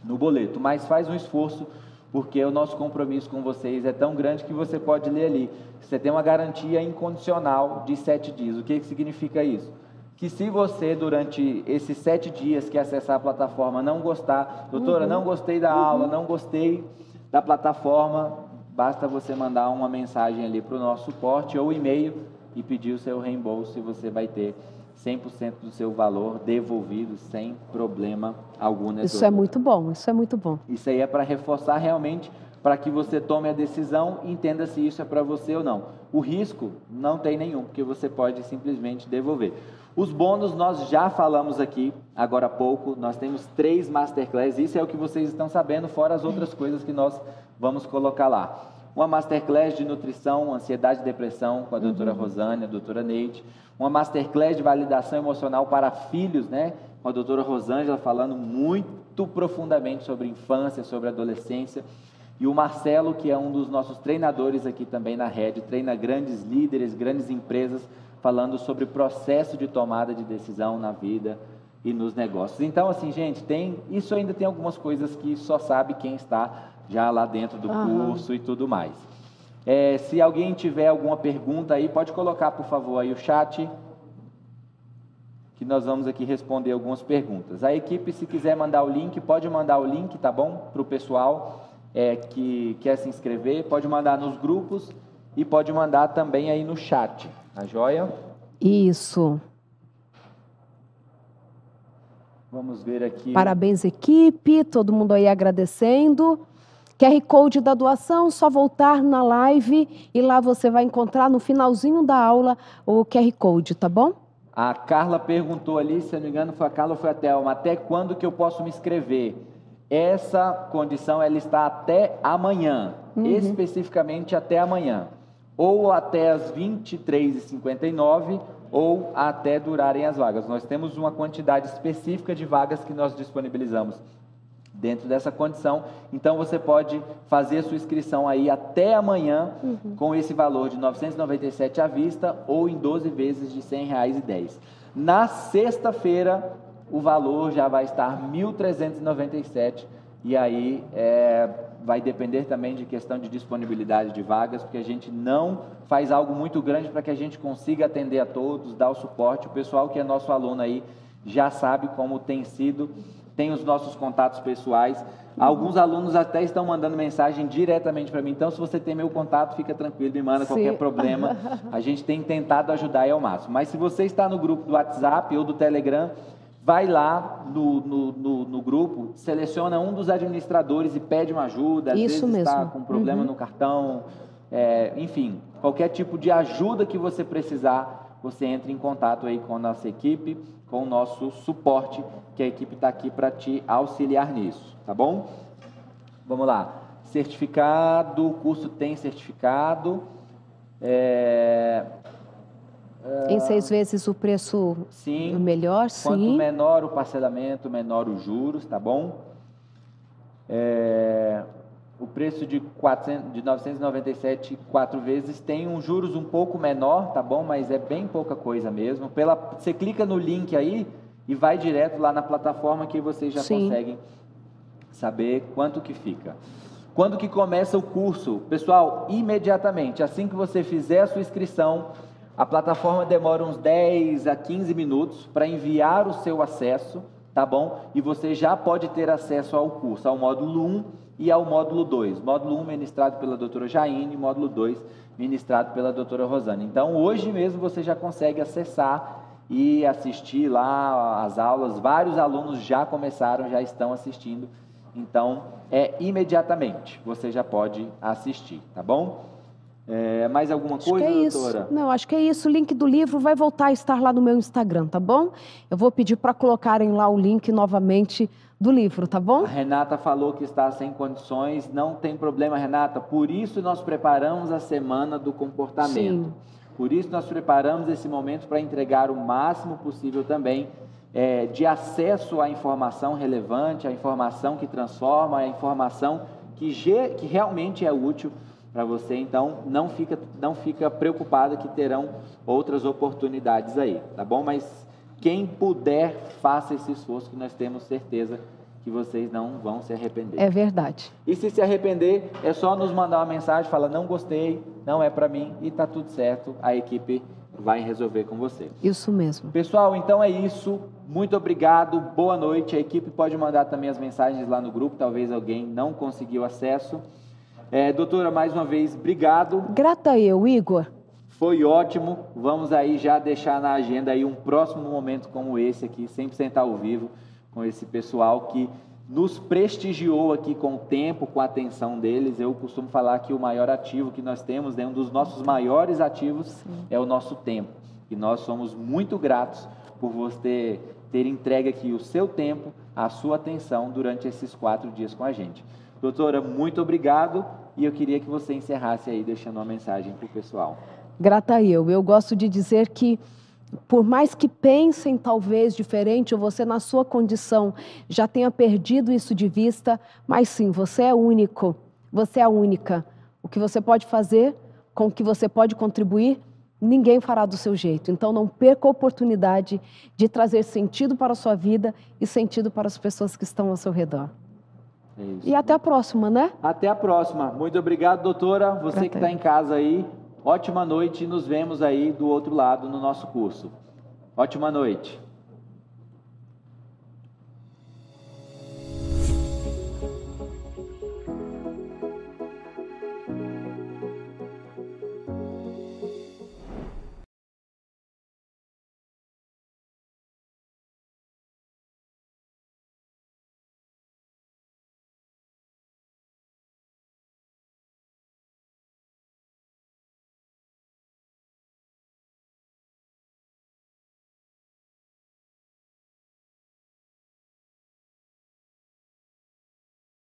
no boleto, mas faz um esforço porque o nosso compromisso com vocês é tão grande que você pode ler ali. Você tem uma garantia incondicional de sete dias. O que, que significa isso? que se você, durante esses sete dias que acessar a plataforma, não gostar, doutora, uhum. não gostei da uhum. aula, não gostei da plataforma, basta você mandar uma mensagem ali para o nosso suporte ou e-mail e pedir o seu reembolso e você vai ter 100% do seu valor devolvido sem problema algum. Isso doutora? é muito bom, isso é muito bom. Isso aí é para reforçar realmente para que você tome a decisão e entenda se isso é para você ou não. O risco não tem nenhum, porque você pode simplesmente devolver. Os bônus nós já falamos aqui agora há pouco, nós temos três masterclass, isso é o que vocês estão sabendo, fora as outras coisas que nós vamos colocar lá. Uma masterclass de nutrição, ansiedade e depressão com a doutora uhum. Rosane, a doutora Neide. Uma masterclass de validação emocional para filhos, né? Com a doutora Rosângela falando muito profundamente sobre infância, sobre adolescência. E o Marcelo, que é um dos nossos treinadores aqui também na rede, treina grandes líderes, grandes empresas, falando sobre o processo de tomada de decisão na vida e nos negócios. Então, assim, gente, tem isso ainda tem algumas coisas que só sabe quem está já lá dentro do uhum. curso e tudo mais. É, se alguém tiver alguma pergunta aí, pode colocar, por favor, aí o chat, que nós vamos aqui responder algumas perguntas. A equipe, se quiser mandar o link, pode mandar o link, tá bom? Para o pessoal é, que quer se inscrever, pode mandar nos grupos e pode mandar também aí no chat. A tá joia? Isso. Vamos ver aqui. Parabéns, equipe, todo mundo aí agradecendo. QR Code da doação, só voltar na live e lá você vai encontrar no finalzinho da aula o QR Code, tá bom? A Carla perguntou ali, se não me engano, foi a Carla ou foi a Thelma, até quando que eu posso me inscrever? Essa condição ela está até amanhã, uhum. especificamente até amanhã, ou até as 23h59 ou até durarem as vagas. Nós temos uma quantidade específica de vagas que nós disponibilizamos dentro dessa condição. Então você pode fazer a sua inscrição aí até amanhã uhum. com esse valor de 997 à vista ou em 12 vezes de R$ 100,10. Na sexta-feira o valor já vai estar 1.397 e aí é, vai depender também de questão de disponibilidade de vagas, porque a gente não faz algo muito grande para que a gente consiga atender a todos, dar o suporte. O pessoal que é nosso aluno aí já sabe como tem sido, tem os nossos contatos pessoais. Alguns alunos até estão mandando mensagem diretamente para mim. Então, se você tem meu contato, fica tranquilo, me manda Sim. qualquer problema. A gente tem tentado ajudar aí ao máximo. Mas se você está no grupo do WhatsApp ou do Telegram, vai lá no, no, no, no, grupo, seleciona um dos administradores e pede uma ajuda. Às Isso vezes está com problema uhum. no cartão, é, enfim, qualquer tipo de ajuda que você precisar, você entra em contato aí com a nossa equipe, com o nosso suporte, que a equipe está aqui para te auxiliar nisso, tá bom? Vamos lá. Certificado, o curso tem certificado. É, em seis vezes o preço sim, melhor, sim. Quanto menor o parcelamento, menor os juros, tá bom? É, o preço de, 400, de 997 quatro vezes tem um juros um pouco menor, tá bom? Mas é bem pouca coisa mesmo. Pela, você clica no link aí e vai direto lá na plataforma que vocês já sim. conseguem saber quanto que fica. Quando que começa o curso? Pessoal, imediatamente, assim que você fizer a sua inscrição, a plataforma demora uns 10 a 15 minutos para enviar o seu acesso, tá bom? E você já pode ter acesso ao curso, ao módulo 1 e ao módulo 2. Módulo 1 ministrado pela doutora Jaine, módulo 2 ministrado pela doutora Rosana. Então, hoje mesmo você já consegue acessar e assistir lá as aulas. Vários alunos já começaram, já estão assistindo. Então, é imediatamente você já pode assistir, tá bom? É, mais alguma acho coisa, é doutora? Não, acho que é isso. O link do livro vai voltar a estar lá no meu Instagram, tá bom? Eu vou pedir para colocarem lá o link novamente do livro, tá bom? A Renata falou que está sem condições, não tem problema, Renata. Por isso nós preparamos a semana do comportamento. Sim. Por isso nós preparamos esse momento para entregar o máximo possível também é, de acesso à informação relevante, à informação que transforma, à informação que, que realmente é útil para você. Então não fica, não fica preocupado que terão outras oportunidades aí, tá bom? Mas quem puder, faça esse esforço que nós temos certeza que vocês não vão se arrepender. É verdade. E se se arrepender, é só nos mandar uma mensagem, fala não gostei, não é para mim e tá tudo certo. A equipe vai resolver com você. Isso mesmo. Pessoal, então é isso. Muito obrigado. Boa noite. A equipe pode mandar também as mensagens lá no grupo. Talvez alguém não conseguiu acesso. É, doutora, mais uma vez, obrigado. Grata eu, Igor. Foi ótimo. Vamos aí já deixar na agenda aí um próximo momento como esse aqui, 100% ao vivo, com esse pessoal que nos prestigiou aqui com o tempo, com a atenção deles. Eu costumo falar que o maior ativo que nós temos, né, um dos nossos maiores ativos, Sim. é o nosso tempo. E nós somos muito gratos por você ter entregue aqui o seu tempo, a sua atenção durante esses quatro dias com a gente. Doutora, muito obrigado e eu queria que você encerrasse aí deixando uma mensagem para o pessoal grata eu. Eu gosto de dizer que, por mais que pensem talvez diferente, ou você na sua condição já tenha perdido isso de vista, mas sim, você é único, você é a única. O que você pode fazer, com o que você pode contribuir, ninguém fará do seu jeito. Então não perca a oportunidade de trazer sentido para a sua vida e sentido para as pessoas que estão ao seu redor. É e até a próxima, né? Até a próxima. Muito obrigado, doutora. Você que está em casa aí, Ótima noite e nos vemos aí do outro lado no nosso curso. Ótima noite.